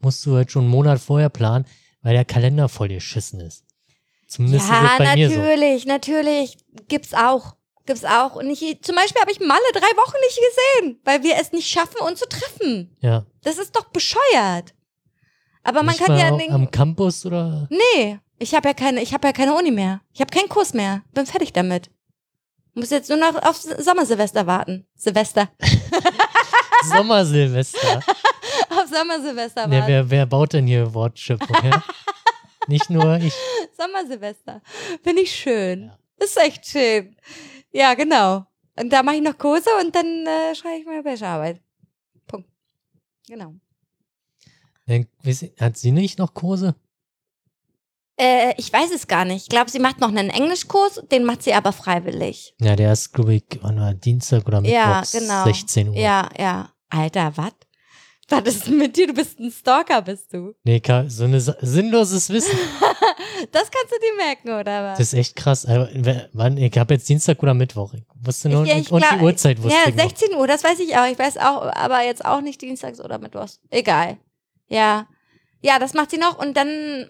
musst du halt schon einen Monat vorher planen, weil der Kalender voll geschissen ist. Zumindest ist Ja, das bei mir so. natürlich, natürlich. Gibt's auch. Gibt's auch. Und ich, zum Beispiel habe ich Malle drei Wochen nicht gesehen, weil wir es nicht schaffen, uns zu treffen. Ja. Das ist doch bescheuert. Aber man Nicht kann ja den, am Campus oder Nee, ich habe ja keine, ich habe ja keine Uni mehr. Ich habe keinen Kurs mehr. Bin fertig damit. Muss jetzt nur noch auf Sommersilvester warten. Silvester. Sommersilvester. auf Sommersilvester warten. wer, wer baut denn hier Wortschöpfung? Ja? Nicht nur ich. Sommersilvester. Finde ich schön. Ja. Ist echt schön. Ja, genau. Und da mache ich noch Kurse und dann äh, schreibe ich meine Bachelorarbeit. Punkt. Genau. Hat sie nicht noch Kurse? Äh, ich weiß es gar nicht. Ich glaube, sie macht noch einen Englischkurs, den macht sie aber freiwillig. Ja, der ist, glaube ich, Dienstag oder Mittwoch, Ja, genau. 16 Uhr. Ja, ja. Alter, was? Was ist denn mit dir? Du bist ein Stalker, bist du. Nee, so ein sinnloses Wissen. Das kannst du dir merken, oder was? Das ist echt krass. Also, wer- wann, ich habe jetzt Dienstag oder Mittwoch. Ich wusste nur, Ich- ich und glaub- die Uhrzeit wusste ja, ich noch. 16 Uhr, das weiß ich auch. Ich weiß auch, aber jetzt auch nicht dienstags oder mittwochs. Egal. Ja. Ja, das macht sie noch und dann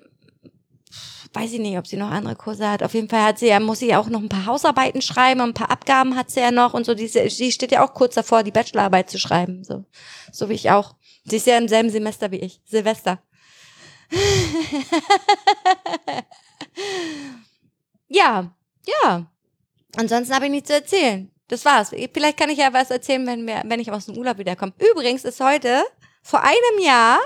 weiß ich nicht, ob sie noch andere Kurse hat. Auf jeden Fall hat sie ja, muss sie ja auch noch ein paar Hausarbeiten schreiben, ein paar Abgaben hat sie ja noch und so. Die, die steht ja auch kurz davor, die Bachelorarbeit zu schreiben. So, so wie ich auch. Sie ist ja im selben Semester wie ich. Silvester. ja, ja. Ansonsten habe ich nichts zu erzählen. Das war's. Vielleicht kann ich ja was erzählen, wenn, wir, wenn ich aus dem Urlaub wiederkomme. Übrigens ist heute, vor einem Jahr,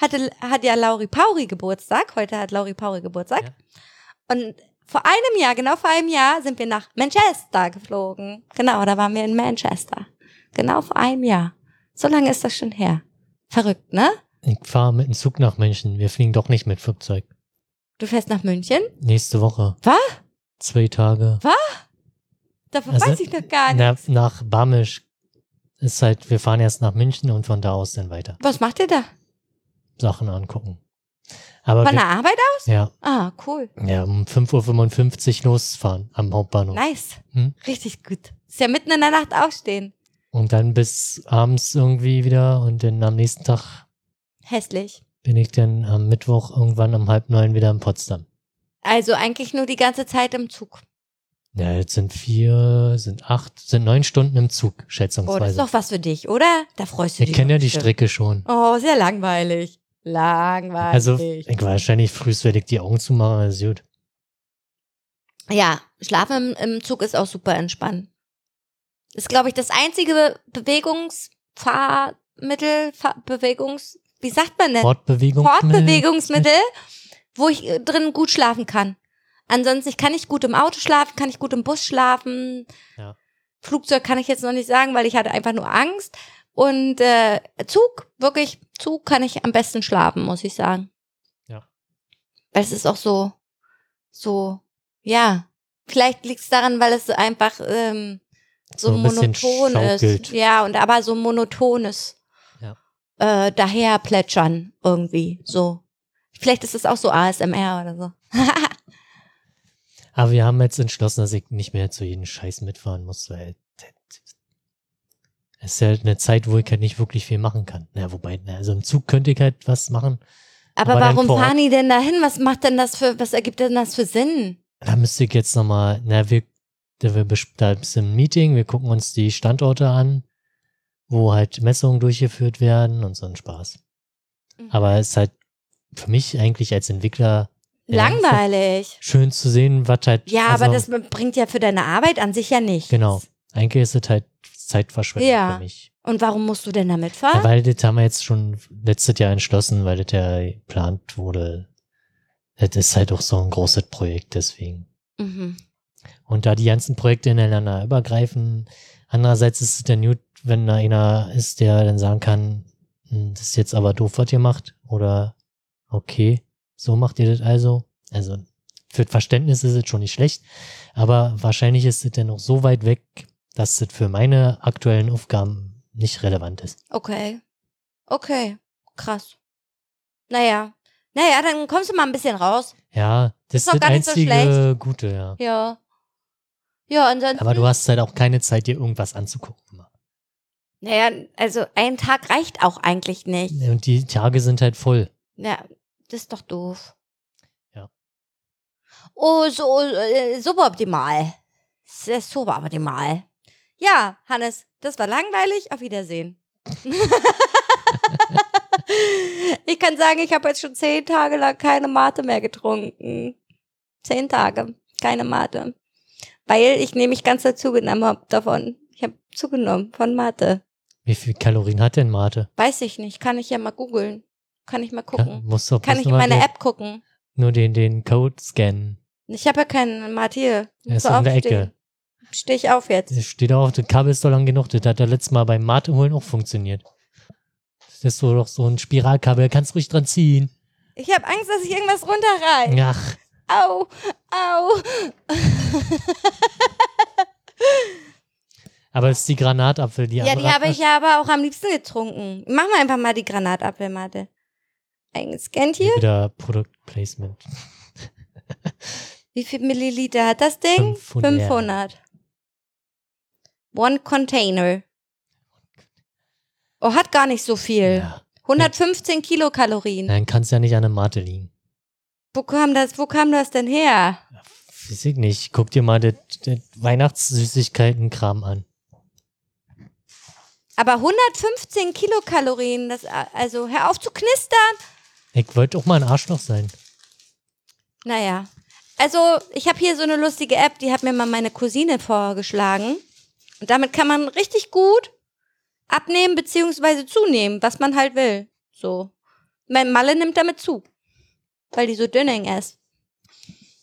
hatte, hat ja Lauri Pauri Geburtstag. Heute hat Lauri Pauri Geburtstag. Ja. Und vor einem Jahr, genau vor einem Jahr, sind wir nach Manchester geflogen. Genau, da waren wir in Manchester. Genau vor einem Jahr. So lange ist das schon her. Verrückt, ne? Ich fahre mit dem Zug nach München. Wir fliegen doch nicht mit Flugzeug. Du fährst nach München? Nächste Woche. Was? Zwei Tage. Davon Also, weiß ich noch gar nicht. Na, nach Bamisch ist halt, wir fahren erst nach München und von da aus dann weiter. Was macht ihr da? Sachen angucken. Aber Von wir, der Arbeit aus? ja, Ah, cool. ja, um 5.55 Uhr losfahren am Hauptbahnhof. Nice. Hm? Richtig gut. Ist ja mitten in der Nacht aufstehen. Und dann bis abends irgendwie wieder und dann am nächsten Tag Hässlich. bin ich dann am Mittwoch irgendwann um halb neun wieder in Potsdam. Also eigentlich nur die ganze Zeit im Zug. Ja, jetzt sind vier, sind acht, sind neun Stunden im Zug, Oh, das ist schätzungsweise. doch was für dich, oder? Da freust du ich dich. kenne ja die. Strecke schon. Oh, sehr langweilig. Langweilig. Also, ich wahrscheinlich frühst werde ich die Augen zumachen, das ist gut. ja, Schlafen im, im Zug ist auch super entspannt. Ist, glaube ich, das einzige Bewegungsfahrmittel, Fahr Bewegungs, wie sagt man denn? Fortbewegung. Fortbewegungsmittel, wo ich äh, drin gut schlafen kann. Ansonsten, ich kann nicht gut im Auto schlafen, kann ich gut im Bus schlafen. Ja. Flugzeug kann ich jetzt noch nicht sagen, weil ich hatte einfach nur Angst. Und äh, Zug, wirklich, Zug kann ich am besten schlafen, muss ich sagen. Ja. Weil es ist auch so, so, ja. Vielleicht liegt es daran, weil es so einfach ähm, so, So monoton ist. Ja, und aber so monotones Ja. äh, daher plätschern irgendwie. So. Vielleicht ist es auch so ASMR oder so. Aber wir haben jetzt entschlossen, dass ich nicht mehr zu jedem Scheiß mitfahren muss, weil es ist ja eine Zeit, wo ich halt nicht wirklich viel machen kann. Ja, wobei, na, also im Zug könnte ich halt was machen. Aber, Aber warum fahren die denn dahin? Was macht denn das für, was ergibt denn das für Sinn? Da müsste ich jetzt nochmal, na, wir, da, wir da ist ein Meeting, wir gucken uns die Standorte an, wo halt Messungen durchgeführt werden und so ein Spaß. Aber es ist halt für mich eigentlich als Entwickler Langweilig. schön zu sehen, was halt. Ja, also, aber das bringt ja für deine Arbeit an sich ja nichts. Genau. Eigentlich ist es halt Zeitverschwendung Ja. für mich. Und warum musst du denn da Ja, mitfahren? weil das haben wir jetzt schon letztes Jahr entschlossen, weil das ja geplant wurde. Das ist halt auch so ein großes Projekt, deswegen. mhm. Und da die ganzen Projekte ineinander übergreifen, andererseits ist es dann gut, wenn da einer ist, der dann sagen kann, "Hm, das ist jetzt aber doof, was ihr macht, oder okay, so macht ihr das also. Also für das Verständnis ist es schon nicht schlecht, aber wahrscheinlich ist es dann noch so weit weg, dass es für meine aktuellen Aufgaben nicht relevant ist. Okay. Okay. Krass. Naja. Naja, dann kommst du mal ein bisschen raus. Ja, das Ist ist das gar nicht so einzige Gute, ja. Ja. Ja, ansonsten. Aber du hast halt auch keine Zeit, dir irgendwas anzugucken. Naja, also ein Tag reicht auch eigentlich nicht. Und die Tage sind halt voll. Ja, das ist doch doof. Ja. Oh, so, äh, suboptimal. Sehr suboptimal. Ja, Hannes, das war langweilig. Auf Wiedersehen. ich kann sagen, ich habe jetzt schon zehn Tage lang keine Mate mehr getrunken. Zehn Tage, keine Mate. Weil ich nämlich ganz zugenommen habe davon. Ich habe zugenommen von Mate. Wie viel Kalorien hat denn Mate? Weiß ich nicht, kann ich ja mal googeln. Kann ich mal gucken. musst doch Kann ich in meine App gucken. Nur den, den Code scannen. Ich habe ja keinen Mate hier. Er ist du in der. Ecke. Steh ich auf jetzt. Steht auch, das Kabel ist doch lang genug. Das hat ja letztes Mal beim Mate holen auch funktioniert. Das ist so doch so ein Spiralkabel, kannst ruhig dran ziehen. Ich habe Angst, dass ich irgendwas runterreiß. Ach, Au, au. aber es ist die Granatapfel, die ja, die habe ich ja aber auch am liebsten getrunken. Machen wir einfach mal die Granatapfelmate. Eingescannt hier. Wieder Produktplacement. Wie viel Milliliter hat das Ding? 500. 500. One Container. Oh, hat gar nicht so viel. Ja. 115 Kilokalorien. Dann kann es ja nicht an der Mate liegen. Wo kam das, wo kam das denn her? Weiß ich nicht. Guck dir mal das Weihnachtssüßigkeiten-Kram an. Aber 115 Kilokalorien, das, also hör auf zu knistern. Ich wollte auch mal ein Arschloch sein. Naja, also ich habe hier so eine lustige App, die hat mir mal meine Cousine vorgeschlagen. Und damit kann man richtig gut abnehmen beziehungsweise zunehmen, was man halt will. So. Mein Malle nimmt damit zu, weil die so dünning ist.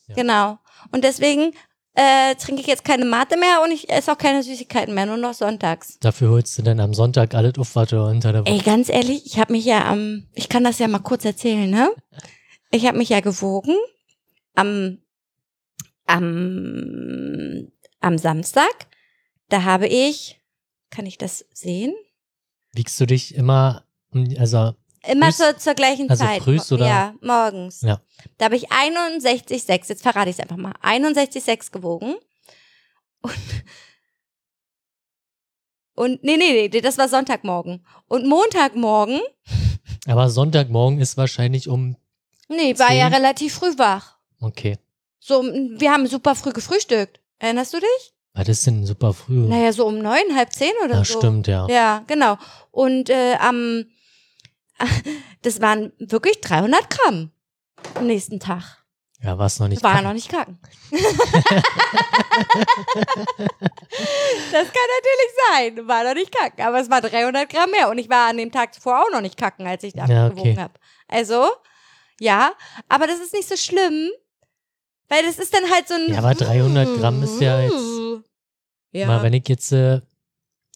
Ja. Genau. Und deswegen äh, trinke ich jetzt keine Mate mehr und ich esse auch keine Süßigkeiten mehr, nur noch sonntags. Dafür holst du dann am Sonntag alles auf, was du unter der Woche. Ey, ganz ehrlich, ich habe mich ja am, ich kann das ja mal kurz erzählen, ne? Ich habe mich ja gewogen am, am, am Samstag. Da habe ich, kann ich das sehen? Wiegst du dich immer, also Immer Frühs- zur, zur gleichen also Zeit. frühs oder- Ja, morgens. Ja. Da habe ich 61,6, jetzt verrate ich es einfach mal, 61,6 gewogen. Und, und nee, nee, nee, das war Sonntagmorgen. Und Montagmorgen, aber Sonntagmorgen ist wahrscheinlich um, nee, war ja Zehn? relativ früh wach. okay. So, wir haben super früh gefrühstückt. Erinnerst du dich? Was ist denn super früh? Naja, so um neun, halb zehn oder ja, so. stimmt, ja. Ja, genau. Und äh, am, das waren wirklich 300 Gramm am nächsten Tag. Ja, war es noch nicht. War kalt. noch nicht kacken. das kann natürlich sein. War noch nicht kacken. Aber es war 300 Gramm mehr. Und ich war an dem Tag zuvor auch noch nicht kacken, als ich da Ja, gewogen okay. habe. Also, ja. Aber das ist nicht so schlimm. Weil das ist dann halt so ein. Ja, aber 300 Gramm ist ja jetzt- Ja. Mal, wenn ich jetzt äh,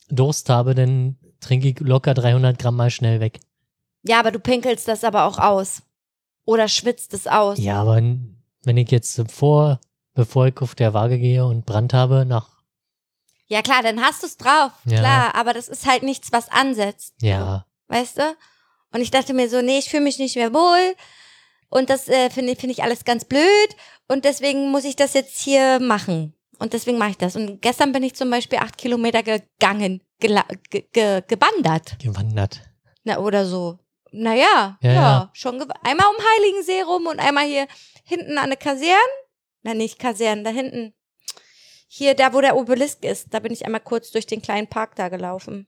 Durst habe, dann trinke ich locker 300 Gramm mal schnell weg. ja, aber du pinkelst das aber auch aus. Oder schwitzt es aus. Ja, aber wenn ich jetzt vor, bevor ich auf der Waage gehe und Brand habe, nach, Ja, klar, dann hast du es drauf. Ja. Klar, aber das ist halt nichts, was ansetzt. ja, Weißt du? Und ich dachte mir so, nee, ich fühle mich nicht mehr wohl. Und das äh, finde finde ich alles ganz blöd. Und deswegen muss ich das jetzt hier machen. Und deswegen mache ich das. Und gestern bin ich zum Beispiel acht Kilometer gegangen, ge ge gewandert. gewandert. Na, oder so. Naja, Ja, ja, ja. schon einmal um Heiligensee rum und einmal hier hinten an der Kaserne. Na, nicht Kaserne, da hinten. Hier, da wo der Obelisk ist, da bin ich einmal kurz durch den kleinen Park da gelaufen.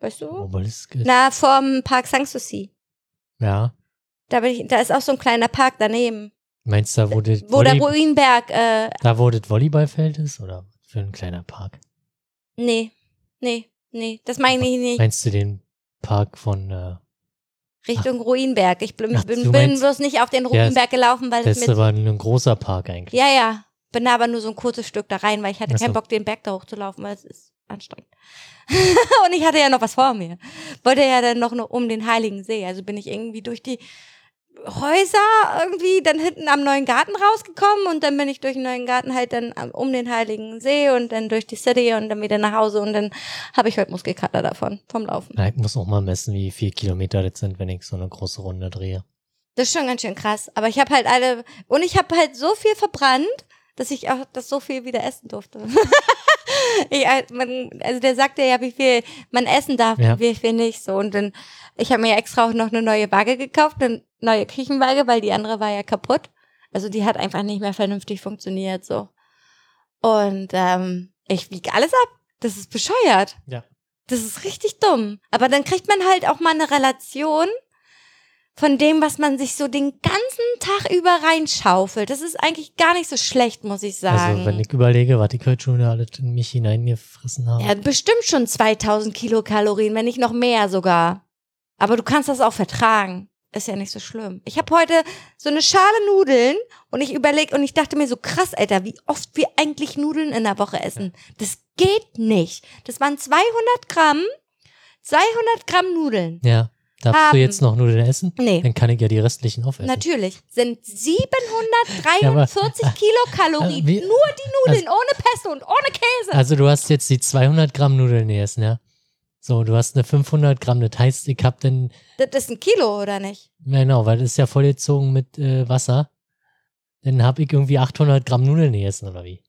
Weißt du? Obelisk ist, Na, vorm Park Sanssouci. ja. Da, bin ich, da ist auch so ein kleiner Park daneben, Meinst du, da wo, das wo der Ruinberg, äh, da wo das Volleyballfeld ist? Oder für ein kleiner Park? nee, nee, nee, das meine ich nicht. Meinst du den Park von, äh, Richtung Ruinberg. Ich bin, Ach, bin, meinst- bloß nicht auf den Ruinberg gelaufen, weil das ist mir aber ein großer Park eigentlich. Ja, ja. Bin da aber nur so ein kurzes Stück da rein, weil ich hatte Ach so. keinen Bock, den Berg da hochzulaufen, weil es ist anstrengend. und ich hatte ja noch was vor mir. Wollte ja dann noch nur um den Heiligen See. Also bin ich irgendwie durch die Häuser irgendwie dann hinten am neuen Garten rausgekommen und dann bin ich durch den neuen Garten halt dann am- um den Heiligen See und dann durch die City und dann wieder nach Hause und dann habe ich heute Muskelkater davon, vom Laufen. Na, ich muss auch mal messen, wie viel Kilometer das sind, wenn ich so eine große Runde drehe. Das ist schon ganz schön krass. Aber ich habe halt alle, und ich habe halt so viel verbrannt, dass ich auch das so viel wieder essen durfte. ich, äh, man, also der sagte ja, wie viel man essen darf, Ja. wie viel nicht so. Und dann, ich habe mir ja extra auch noch eine neue Waage gekauft, eine neue Küchenwaage, weil die andere war ja kaputt. Also die hat einfach nicht mehr vernünftig funktioniert so. Und ähm, ich wiege alles ab. Das ist bescheuert. Ja. Das ist richtig dumm. Aber dann kriegt man halt auch mal eine Relation von dem, was man sich so den ganzen Tag über reinschaufelt. Das ist eigentlich gar nicht so schlecht, muss ich sagen. Also, wenn ich überlege, was ich heute schon wieder alles in mich hineingefressen habe. ja, bestimmt schon 2000 Kilokalorien, wenn nicht noch mehr sogar. Aber du kannst das auch vertragen. Ist ja nicht so schlimm. Ich habe heute so eine Schale Nudeln und ich überlege und ich dachte mir so krass, Alter, wie oft wir eigentlich Nudeln in der Woche essen. Das geht nicht. Das waren 200 Gramm, 200 Gramm Nudeln. Ja. Darfst Haben. du jetzt noch Nudeln essen? Nee. Dann kann ich ja die restlichen aufessen. Natürlich sind 743 Kilokalorien. äh, wie- Nur die Nudeln ohne Pesto und ohne Käse. Also du hast jetzt die 200 Gramm Nudeln gegessen, ja? So, du hast eine 500 Gramm, das heißt, ich hab dann, das ist ein Kilo, oder nicht? genau, weil das ist ja vollgezogen mit äh, Wasser, dann hab ich irgendwie 800 Gramm Nudeln gegessen, oder wie?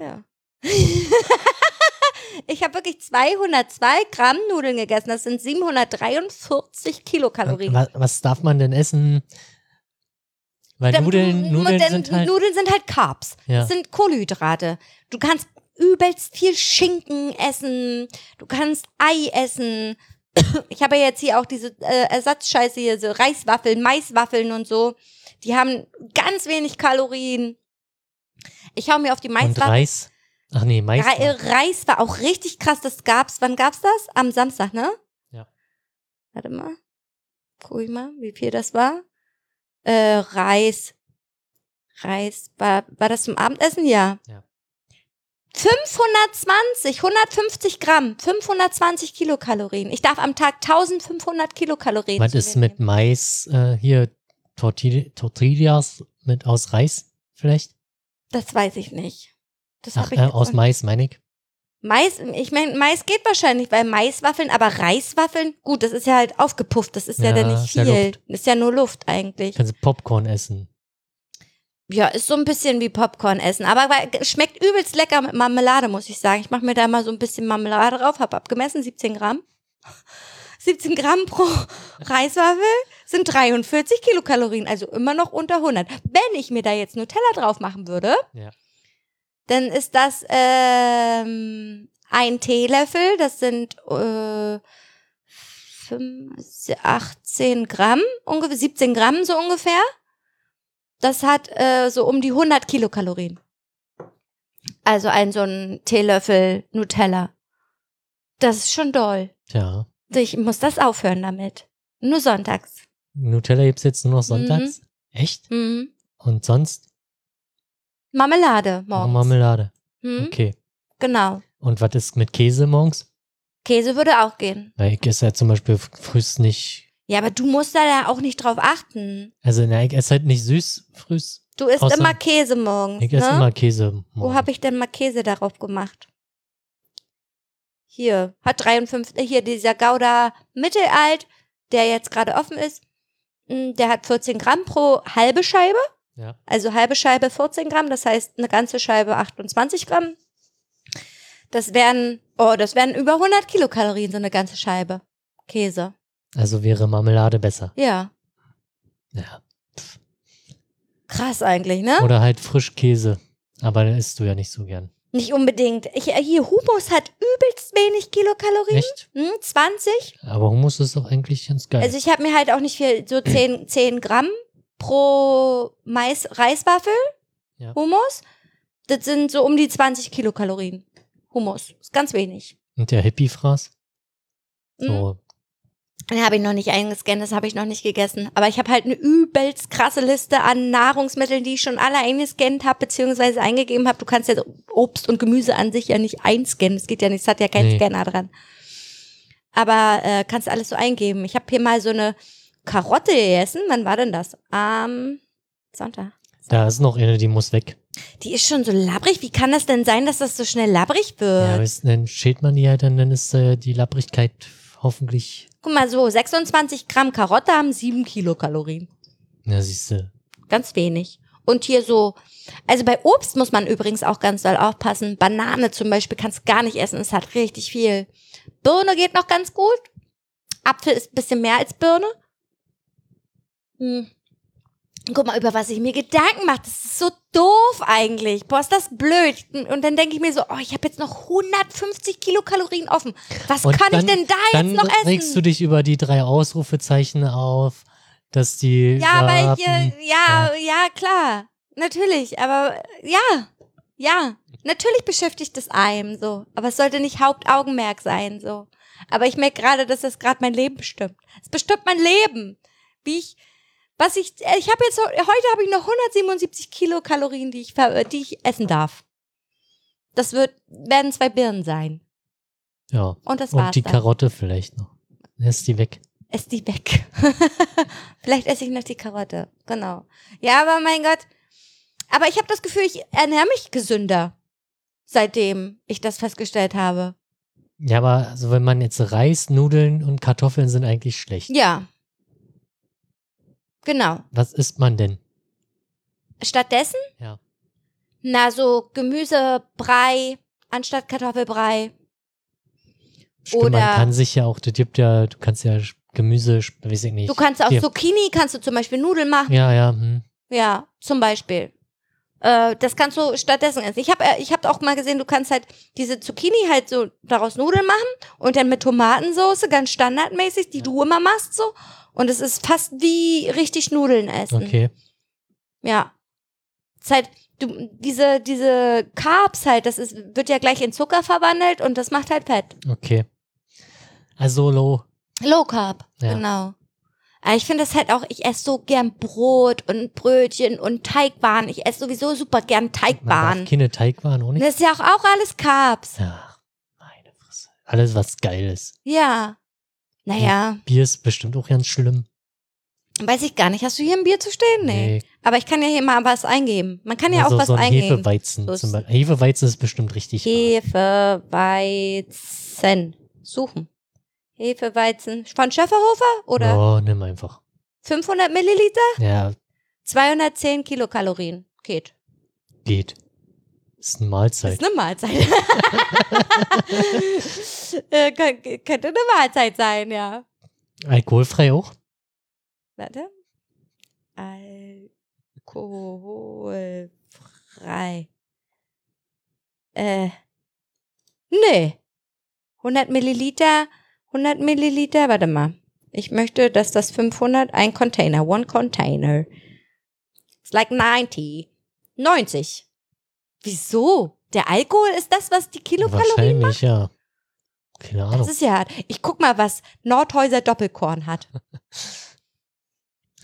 Ja. ich habe wirklich 202 Gramm Nudeln gegessen. Das sind 743 Kilokalorien. Was, was darf man denn essen? Weil Denn- Nudeln, Nudeln denn sind halt, Nudeln sind halt Carbs. Ja. Das sind Kohlenhydrate. Du kannst übelst viel Schinken essen. Du kannst Ei essen. Ich habe ja jetzt hier auch diese äh, Ersatzscheiße hier, so Reiswaffeln, Maiswaffeln und so. Die haben ganz wenig Kalorien. Ich hau mir auf die und Maiswaffeln. Reis. Ach nee, Mais. Re äh, Reis war auch richtig krass. Das gab's. Wann gab's das? Am Samstag, ne? Ja. Warte mal. Guck ich mal, wie viel das war. Äh, Reis. Reis. War, war das zum Abendessen? Ja. Ja. 520, 150 Gramm, 520 Kilokalorien. Ich darf am Tag 1500 Kilokalorien. Was ist mit. Mais äh, hier Torti- Tortillas mit aus Reis vielleicht? Das weiß ich nicht. Das Ach, hab ich äh, aus Mais meine ich. Mais, ich meine, Mais geht wahrscheinlich, weil Maiswaffeln, aber Reiswaffeln, gut, das ist ja halt aufgepufft, das ist ja, Ja, dann nicht ja viel. Luft. ist ja nur Luft eigentlich. Kannst du Popcorn essen. Ja, ist so ein bisschen wie Popcorn essen, aber schmeckt übelst lecker mit Marmelade, muss ich sagen. Ich mache mir da mal so ein bisschen Marmelade drauf, habe abgemessen, 17 Gramm. 17 Gramm pro Reiswaffel sind 43 Kilokalorien, also immer noch unter 100. Wenn ich mir da jetzt Nutella drauf machen würde, Ja. Dann ist das ähm, ein Teelöffel, das sind äh, 5, 18 Gramm, ungefähr 17 Gramm so ungefähr. Das hat äh, so um die 100 Kilokalorien. Also ein so ein Teelöffel Nutella. Das ist schon doll. Tja. Ich muss das aufhören damit. Nur sonntags. Nutella gibt's jetzt nur noch sonntags? Echt? Mhm. Und sonst? Marmelade morgens. Marmelade. Mhm. Okay. Genau. Und was ist mit Käse morgens? Käse würde auch gehen. Weil ich esse ja zum Beispiel frühs nicht. Ja, aber du musst da ja auch nicht drauf achten. Also na, ich esse halt nicht süß frühs. Du isst Außer- immer Käse morgens. Ich esse ne? immer Käse. Wo morgens. habe ich denn mal Käse darauf gemacht? Hier, hat 53, äh, hier dieser Gouda Mittelalt, der jetzt gerade offen ist, mm, der hat 14 Gramm pro halbe Scheibe. Ja. Also halbe Scheibe 14 Gramm, das heißt eine ganze Scheibe 28 Gramm. Das wären, oh, das wären über 100 Kilokalorien, so eine ganze Scheibe Käse. Also wäre Marmelade besser. Ja, Ja. krass eigentlich, ne? Oder halt Frischkäse. Aber den isst du ja nicht so gern. Nicht unbedingt. Ich, äh, hier, Hummus hat übelst wenig Kilokalorien. Echt? Hm, 20. Aber Hummus ist doch eigentlich ganz geil. Also ich habe mir halt auch nicht viel, so 10, 10 Gramm pro Mais Reiswaffel Ja. Hummus. Das sind so um die 20 Kilokalorien. Hummus. Ist ganz wenig. Und der Hippie-Fraß? Mhm. So. Den habe ich noch nicht eingescannt, das habe ich noch nicht gegessen. Aber ich habe halt eine übelst krasse Liste an Nahrungsmitteln, die ich schon alle eingescannt habe, beziehungsweise eingegeben habe. Du kannst ja Obst und Gemüse an sich ja nicht einscannen. Das geht ja nicht, es hat ja keinen Nee. Scanner dran. Aber äh, kannst alles so eingeben. Ich habe hier mal so eine Karotte gegessen. Wann war denn das? Am Sonntag. Da ist noch eine, die muss weg. Die ist schon so labbrig. Wie kann das denn sein, dass das so schnell labbrig Ja, wird? du, dann schält man die halt, dann, dann ist äh, die Lapprigkeit hoffentlich. Guck mal so, 26 Gramm Karotte haben 7 Kilokalorien. Na, siehst du. Ganz wenig. Und hier so, also bei Obst muss man übrigens auch ganz doll aufpassen. Banane zum Beispiel kannst du gar nicht essen, es hat richtig viel. Birne geht noch ganz gut. Apfel ist ein bisschen mehr als Birne. Hm. Guck mal, über was ich mir Gedanken mache. Das ist so doof eigentlich. Boah, ist das blöd. Und dann denke ich mir so, oh, ich habe jetzt noch 150 Kilokalorien offen. Was Und kann dann- ich denn da Dann jetzt noch essen? regst du dich über die drei Ausrufezeichen auf, dass die. Ja, weil ich, Rapen- äh, ja, ja, klar. Natürlich, aber äh, ja, ja. Natürlich beschäftigt es einem so. Aber es sollte nicht Hauptaugenmerk sein, so. Aber ich merke gerade, dass das gerade mein Leben bestimmt. Es bestimmt mein Leben. Wie ich, was ich, äh, ich habe jetzt, heute habe ich noch 177 Kilokalorien, die ich, ver- die ich essen darf. Das wird, werden zwei Birnen sein. Ja. Und das war's Und die dann. Karotte vielleicht noch. Lässt die weg. Ess die weg. Vielleicht esse ich noch die Karotte. Genau. Ja, aber mein Gott. Aber ich habe das Gefühl, ich ernähre mich gesünder, seitdem ich das festgestellt habe. Ja, aber also wenn man jetzt Reis, Nudeln und Kartoffeln sind eigentlich schlecht. Ja. Genau. Was isst man denn? Stattdessen? Ja. Na, so Gemüsebrei anstatt Kartoffelbrei. Stimmt, Oder- man kann sich ja auch, das gibt ja, du kannst ja Gemüse, weiß ich nicht. Du kannst auch. Zucchini, kannst du zum Beispiel Nudeln machen. Ja, ja, hm. Ja, zum Beispiel. Äh, das kannst du stattdessen essen. Ich habe äh, ich hab auch mal gesehen, du kannst halt diese Zucchini halt so daraus Nudeln machen und dann mit Tomatensauce, ganz standardmäßig, die du immer machst so. Und es ist fast wie richtig Nudeln essen. Okay. Ja. Ist halt, du, diese, diese Carbs halt, das ist, wird ja gleich in Zucker verwandelt und das macht halt Fett. Okay. Also low. Low Carb, Ja. genau. Aber ich finde das halt auch, ich esse so gern Brot und Brötchen und Teigwaren. Ich esse sowieso super gern Man Teigwaren. keine Teigwaren nicht. Das ist ja auch, auch alles Carbs. Ach, meine Fresse. Alles, was geil ist. Ja. Naja, Bier ist bestimmt auch ganz schlimm. weiß ich gar nicht. Hast du hier ein Bier zu stehen? Nee. Aber ich kann ja hier mal was eingeben. Man kann ja auch so, was so ein eingeben. Hefeweizen. So ist- Beispiel. Hefeweizen ist bestimmt richtig. Hefeweizen. Suchen. Hefeweizen. Von Schöfferhofer? Oder Oh, nimm einfach. 500 Milliliter? Ja, 210 Kilokalorien. Geht. geht. Ist eine Mahlzeit. ist eine Mahlzeit. äh, kön- könnte eine Mahlzeit sein, ja. Alkoholfrei auch? Warte. Alkoholfrei. Äh. Nee. 100 Milliliter. 100 Milliliter. Warte mal. Ich möchte, dass das 500, ein Container, one Container. It's like 90. 90. Wieso? Der Alkohol ist das, was die Kilokalorien macht? Wahrscheinlich, ja. Keine Ahnung. Das ist ja. Ich guck mal, was Nordhäuser Doppelkorn hat.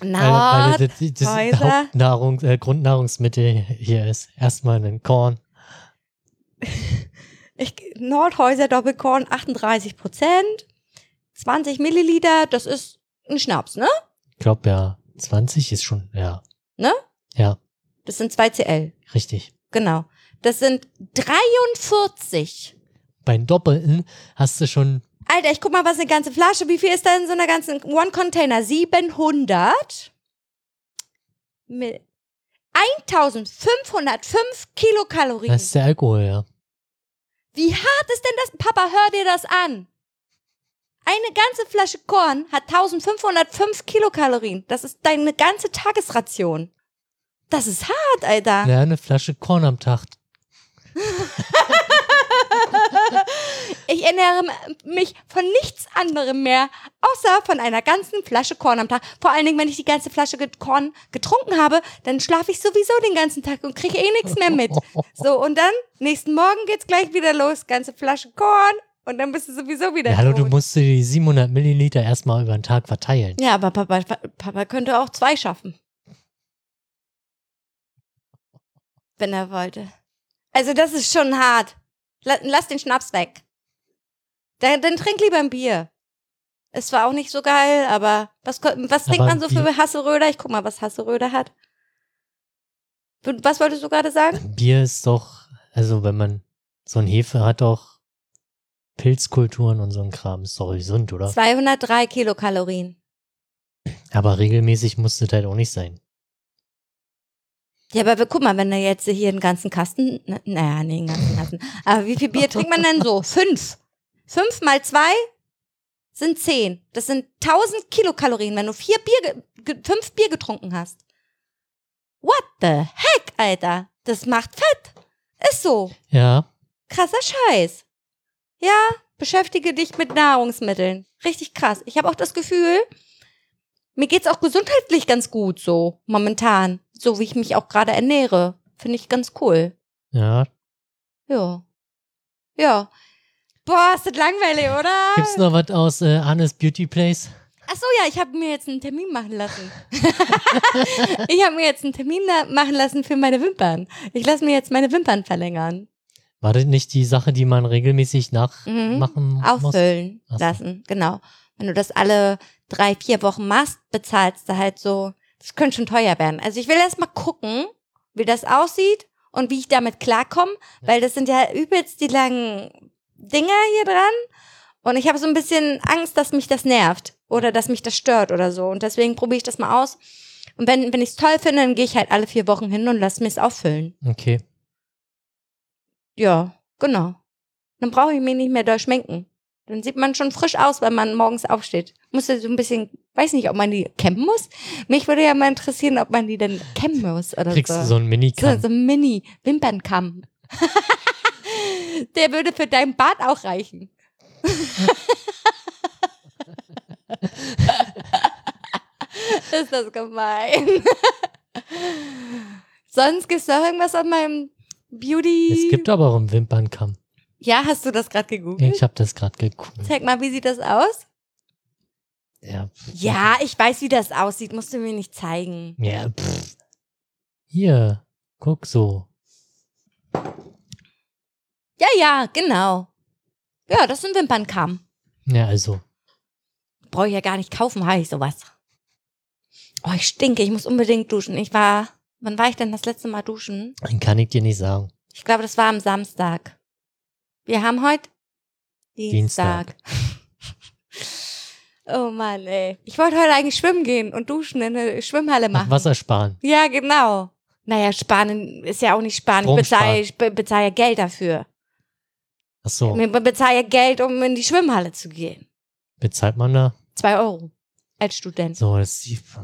Weil, weil Nord. das, das Häuser. Hauptnahrung, äh, Grundnahrungsmittel hier ist erstmal ein Korn. Ich, Nordhäuser Doppelkorn 38 Prozent, 20 Milliliter, das ist ein Schnaps, ne? Ich glaube ja, 20 ist schon, ja. Ne? Ja, Das sind 2 CL, richtig. Genau. Das sind 43. Beim Doppelten hast du schon, Alter, ich guck mal, was eine ganze Flasche, wie viel ist da in so einer ganzen One Container? 700 mit 1505 Kilokalorien. das ist der Alkohol, ja. Wie hart ist denn das? Papa, hör dir das an. Eine ganze Flasche Korn hat 1505 Kilokalorien. Das ist deine ganze Tagesration. Das ist hart, Alter. Ja, eine Flasche Korn am Tag. Ich ernähre mich von nichts anderem mehr, außer von einer ganzen Flasche Korn am Tag. Vor allen Dingen, wenn ich die ganze Flasche Korn getrunken habe, dann schlafe ich sowieso den ganzen Tag und kriege eh nichts mehr mit. So, und dann, nächsten Morgen geht's gleich wieder los. Ganze Flasche Korn und dann bist du sowieso wieder Ja, hallo, du tot. musst dir die 700 Milliliter erstmal über den Tag verteilen. Ja, aber Papa, Papa könnte auch zwei schaffen. Wenn er wollte. Also das ist schon hart. La- Lass den Schnaps weg. Dann, dann trink lieber ein Bier. Es war auch nicht so geil, aber was, was trinkt Aber man so für Bier- Hasseröder? Ich guck mal, was Hasseröder hat. Was wolltest du gerade sagen? Bier ist doch, also wenn man so ein Hefe hat doch Pilzkulturen und so ein Kram, ist doch gesund, oder? 203 Kilokalorien. Aber regelmäßig muss das halt auch nicht sein. Ja, aber guck mal, wenn er jetzt hier einen ganzen Kasten, na- naja, nee, einen ganzen Kasten. Aber wie viel Bier trinkt man denn so? Fünf. Fünf mal zwei sind zehn. Das sind 1000 Kilokalorien, wenn du vier Bier, fünf Bier getrunken hast. What the heck, Alter? Das macht fett. Ist so. Ja, Krasser Scheiß. Ja, beschäftige dich mit Nahrungsmitteln. Richtig krass. Ich habe auch das Gefühl, mir geht's auch gesundheitlich ganz gut so momentan, so wie ich mich auch gerade ernähre. Finde ich ganz cool. ja. Ja. Ja. Boah, ist das langweilig, oder? Gibt's noch was aus äh, Annes Beauty Place? Ach so, ja, ich habe mir jetzt einen Termin machen lassen. ich habe mir jetzt einen Termin machen lassen für meine Wimpern. Ich lasse mir jetzt meine Wimpern verlängern. War das nicht die Sache, die man regelmäßig Mhm. nachmachen muss? auffüllen lassen, genau. Wenn du das alle drei, vier Wochen machst, bezahlst du halt so, das könnte schon teuer werden. Also ich will erst mal gucken, wie das aussieht und wie ich damit klarkomme, weil das sind ja übelst die langen Dinger hier dran und ich habe so ein bisschen Angst, dass mich das nervt oder dass mich das stört oder so und deswegen probiere ich das mal aus. Und wenn, wenn ich es toll finde, dann gehe ich halt alle vier Wochen hin und lass mir es auffüllen. Okay. Ja, genau. Dann brauche ich mich nicht mehr doll schminken. Dann sieht man schon frisch aus, wenn man morgens aufsteht. Muss ja so ein bisschen, weiß nicht, ob man die kämmen muss. Mich würde ja mal interessieren, ob man die dann kämmen muss oder Kriegst so. du so einen mini so, so ein Mini-Wimpernkamm. Der würde für deinen Bart auch reichen. Ist das gemein. Sonst gibt's noch irgendwas an meinem Beauty? Es gibt aber auch einen Wimpernkamm. Ja, hast du das gerade gegoogelt? Ich habe das gerade geguckt. Zeig mal, wie sieht das aus? Ja, Ja, ich weiß, wie das aussieht. Musst du mir nicht zeigen. Ja, pff. Hier, guck so. Ja, ja, genau. Ja, das ist ein Wimpernkamm. Ja, also. Brauche ich ja gar nicht kaufen, habe ich sowas. Oh, ich stinke. Ich muss unbedingt duschen. Ich war, wann war ich denn das letzte Mal duschen? Kann ich dir nicht sagen. Ich glaube, das war am Samstag. Wir haben heute Dienstag. oh Mann, ey. Ich wollte heute eigentlich schwimmen gehen und duschen in eine Schwimmhalle Ach, machen. Wasser sparen. Ja, genau. Naja, sparen ist ja auch nicht sparen. Ich Strom bezahle, ich be bezahle Geld dafür. Ach so, Ich bezahle Geld, um in die Schwimmhalle zu gehen. bezahlt man da? Zwei Euro als Student. So, das ist,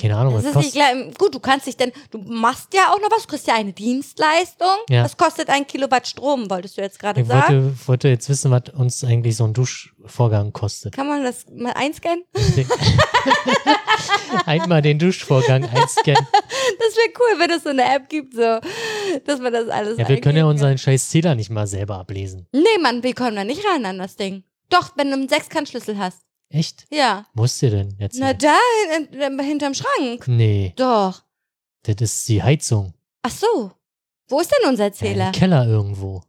keine Ahnung, Das was ist nicht gleich, gut, du kannst dich denn, du machst ja auch noch was, du kriegst ja eine Dienstleistung. Ja. Das kostet ein Kilowatt Strom, wolltest du jetzt gerade Ich sagen? wollte, wollte jetzt wissen, was uns eigentlich so ein Duschvorgang kostet. Kann man das mal einscannen? Einmal den Duschvorgang einscannen. Das wäre cool, wenn es so eine App gibt, so, dass man das alles Ja, wir können ja unseren scheiß Zähler nicht mal selber ablesen. kann. Nee, Mann, wir kommen da nicht ran an das Ding. Doch, wenn du einen Sechskantschlüssel hast. Echt? Ja. Ist der denn jetzt? Na, da, in, in, hinterm Schrank. nee, Doch. das ist die Heizung. Ach so. Wo ist denn unser Ja, Zähler? Im Keller irgendwo.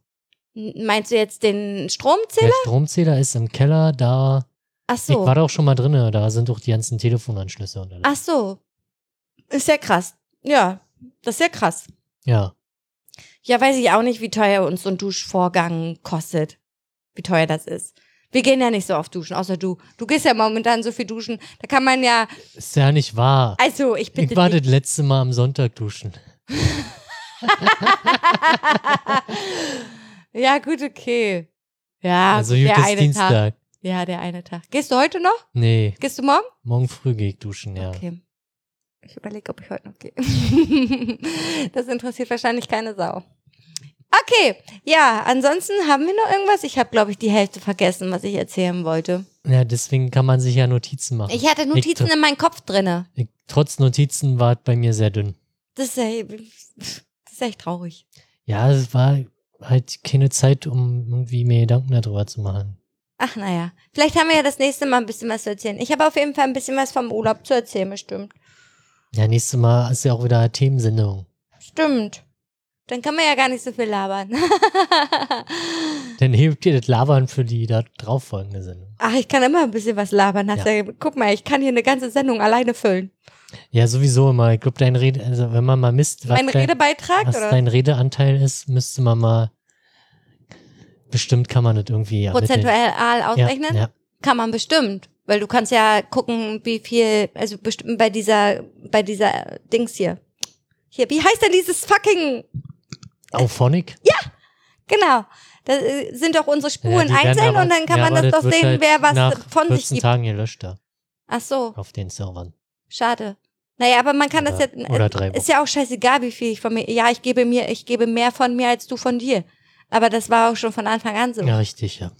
Meinst du jetzt den Der Stromzähler? Stromzähler ist im Keller, da. Ach Ich war so. doch schon mal drinne, da sind doch die ganzen Telefonanschlüsse und alles. Ach so. Ist ja krass. Ja, das ist ja krass. Ja. Ja, weiß ich auch nicht, wie teuer uns so ein Duschvorgang kostet. Wie teuer das ist. Wir gehen ja nicht so oft duschen, außer du. Du gehst ja momentan so viel duschen. Da kann man ja. Ist ja nicht wahr. Also, ich bitte Ich war dich. das letzte Mal am Sonntag duschen. ja, gut, okay. Ja, also gut, der ist eine Tag. Dienstag. Ja, der eine Tag. Gehst du heute noch? Nee, Gehst du morgen? morgen früh gehe ich duschen, ja. Okay. Ich überlege, ob ich heute noch gehe. das interessiert wahrscheinlich keine Sau. Okay, ja, ansonsten haben wir noch irgendwas? Ich habe, glaube ich, die Hälfte vergessen, was ich erzählen wollte. Ja, deswegen kann man sich ja Notizen machen. Ich hatte Notizen in meinem Kopf drinne. Ich, trotz Notizen war es bei mir sehr dünn. Das ist, ja, das ist echt traurig. Ja, es war halt keine Zeit, um irgendwie mir Gedanken darüber zu machen. Ach naja, vielleicht haben wir ja das nächste Mal ein bisschen was zu erzählen. Ich habe auf jeden Fall ein bisschen was vom Urlaub zu erzählen, bestimmt. Ja, nächstes Mal ist ja auch wieder Themensendung. Stimmt. Dann kann man ja gar nicht so viel labern. Dann hebt ihr das Labern für die da drauf folgende Sendung. Ach, ich kann immer ein bisschen was labern. Hast ja. guck mal, ich kann hier eine ganze Sendung alleine füllen. Ja, sowieso immer. Ich glaube, dein Rede, also wenn man mal misst, was, mein dein, Redebeitrag, was oder? dein Redeanteil ist, müsste man mal, bestimmt kann man das irgendwie ermitteln. Prozentual ausrechnen? Ja, ja. Kann man bestimmt. Weil du kannst ja gucken, wie viel, also bestimmt bei dieser, bei dieser Dings hier. Hier, wie heißt denn dieses fucking, Auphonic? genau. Da äh, sind doch unsere Ja, Spuren werden einzeln aber- und dann kann ja, man aber das doch sehen, halt wer was von sich 14 gibt. Tagen gelöscht da, Ach so, auf den Servern. schade. Naja, aber man kann das Oder- ja, oder drei ist ja auch scheißegal, wie viel ich von mir, ja, ich gebe mir, ich gebe mehr von mir als du von dir. Aber das war auch schon von Anfang an so. Ja, richtig, ja.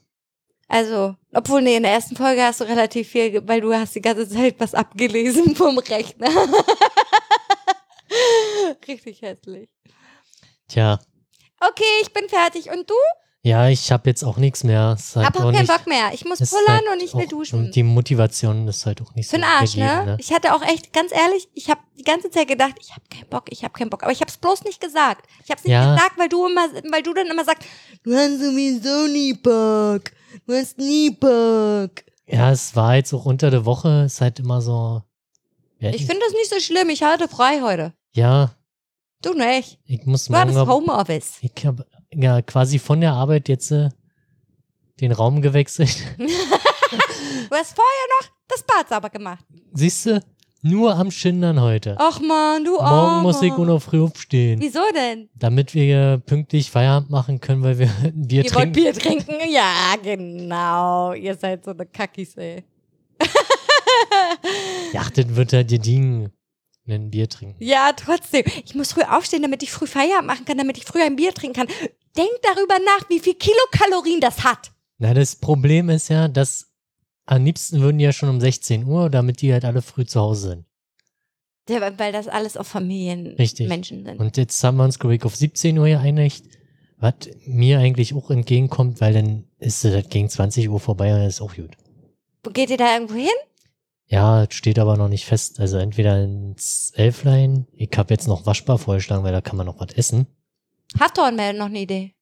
Also, obwohl, nee, in der ersten Folge hast du relativ viel, weil du hast die ganze Zeit was abgelesen vom Rechner. Richtig hässlich. Tja, Okay, ich bin fertig. Und du? ja, ich habe jetzt auch nichts mehr. Ist halt Hab auch keinen Bock mehr. Ich muss pullern halt und ich will duschen. Und die Motivation ist halt auch nicht Für so den Arsch, gegeben, ne? Ich hatte auch echt, ganz ehrlich, ich habe die ganze Zeit gedacht, ich habe keinen Bock, ich habe keinen Bock. Aber ich habe es bloß nicht gesagt. Ich habe es nicht Ja. gesagt, weil du immer, weil du dann immer sagst, du hast sowieso nie Bock. Du hast nie Bock. Ja, es war jetzt auch unter der Woche, ist halt immer so. Ja, Ich finde das nicht so schlimm. Ich hatte frei heute. ja, Du nicht. ich muss Du morgen. hattest ab- Homeoffice. Ich habe ja quasi von der Arbeit jetzt äh, den Raum gewechselt. Du hast vorher noch das Bad sauber gemacht. Siehst du? Nur am Schindern heute. Ach man, du Morgen Armer. muss ich auch noch früh aufstehen. Wieso denn? Damit wir pünktlich Feierabend machen können, weil wir ein Bier Ihr wollt trinken. Bier trinken? Ja, genau. Ihr seid so eine Kackis, ey. Ja, das wird halt dir Ding. Ein Bier trinken. Ja, trotzdem. Ich muss früh aufstehen, damit ich früh Feierabend machen kann, damit ich früh ein Bier trinken kann. Denk darüber nach, wie viel Kilokalorien das hat. Na, das Problem ist ja, dass am liebsten würden die ja schon um 16 Uhr, damit die halt alle früh zu Hause sind. Ja, weil das alles auf Familienmenschen Richtig. sind. Und jetzt haben wir uns, glaube ich, auf 17 Uhr geeinigt, was mir eigentlich auch entgegenkommt, weil dann ist es halt gegen 20 Uhr vorbei und das ist auch gut. Wo geht ihr da irgendwo hin? Ja, steht aber noch nicht fest. Also entweder ins Elflein. Ich habe jetzt noch waschbar vorgeschlagen, weil da kann man noch was essen. Haftorn wäre noch eine Idee.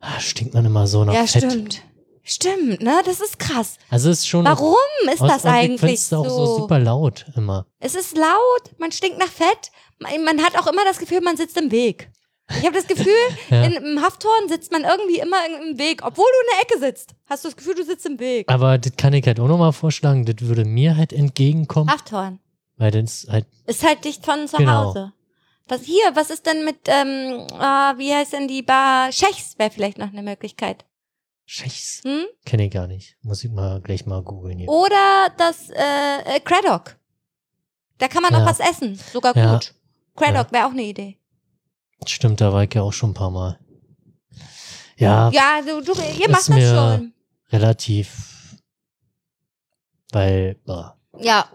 Ah, stinkt man immer so nach ja, Fett. stimmt. Stimmt, ne? Das ist krass. Also es ist schon. Warum ist das eigentlich find's auch so super laut immer. Es ist laut, man stinkt nach Fett. Man, man hat auch immer das Gefühl, man sitzt im Weg. Ich habe das Gefühl, Ja. in, im Haftorn sitzt man irgendwie immer im Weg. Obwohl du in der Ecke sitzt, hast du das Gefühl, du sitzt im Weg. Aber das kann ich halt auch nochmal vorschlagen. Das würde mir halt entgegenkommen, Haftorn weil das halt ist halt dicht von zu Genau. Hause. Was hier, was ist denn mit, ähm, ah, wie heißt denn die Bar? Schechs wäre vielleicht noch eine Möglichkeit. Scheiß. Hm? Kenne ich gar nicht. Muss ich mal gleich mal googeln hier. Oder das äh, äh, Craddock. Da kann man noch Ja. was essen, sogar Ja. gut. Craddock wäre auch eine Idee. Stimmt, da war ich ja auch schon ein paar Mal. Ja, Ja, du, du ihr macht das schon. relativ. Weil, boah. Ja.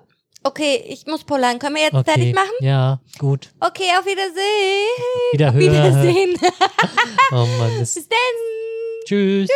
Okay, ich muss pullern. Können wir jetzt okay. fertig machen? Ja, gut. Okay, auf Wiedersehen. Wiederhören. Wiedersehen. Oh Mann, das Bis dann. Tschüss.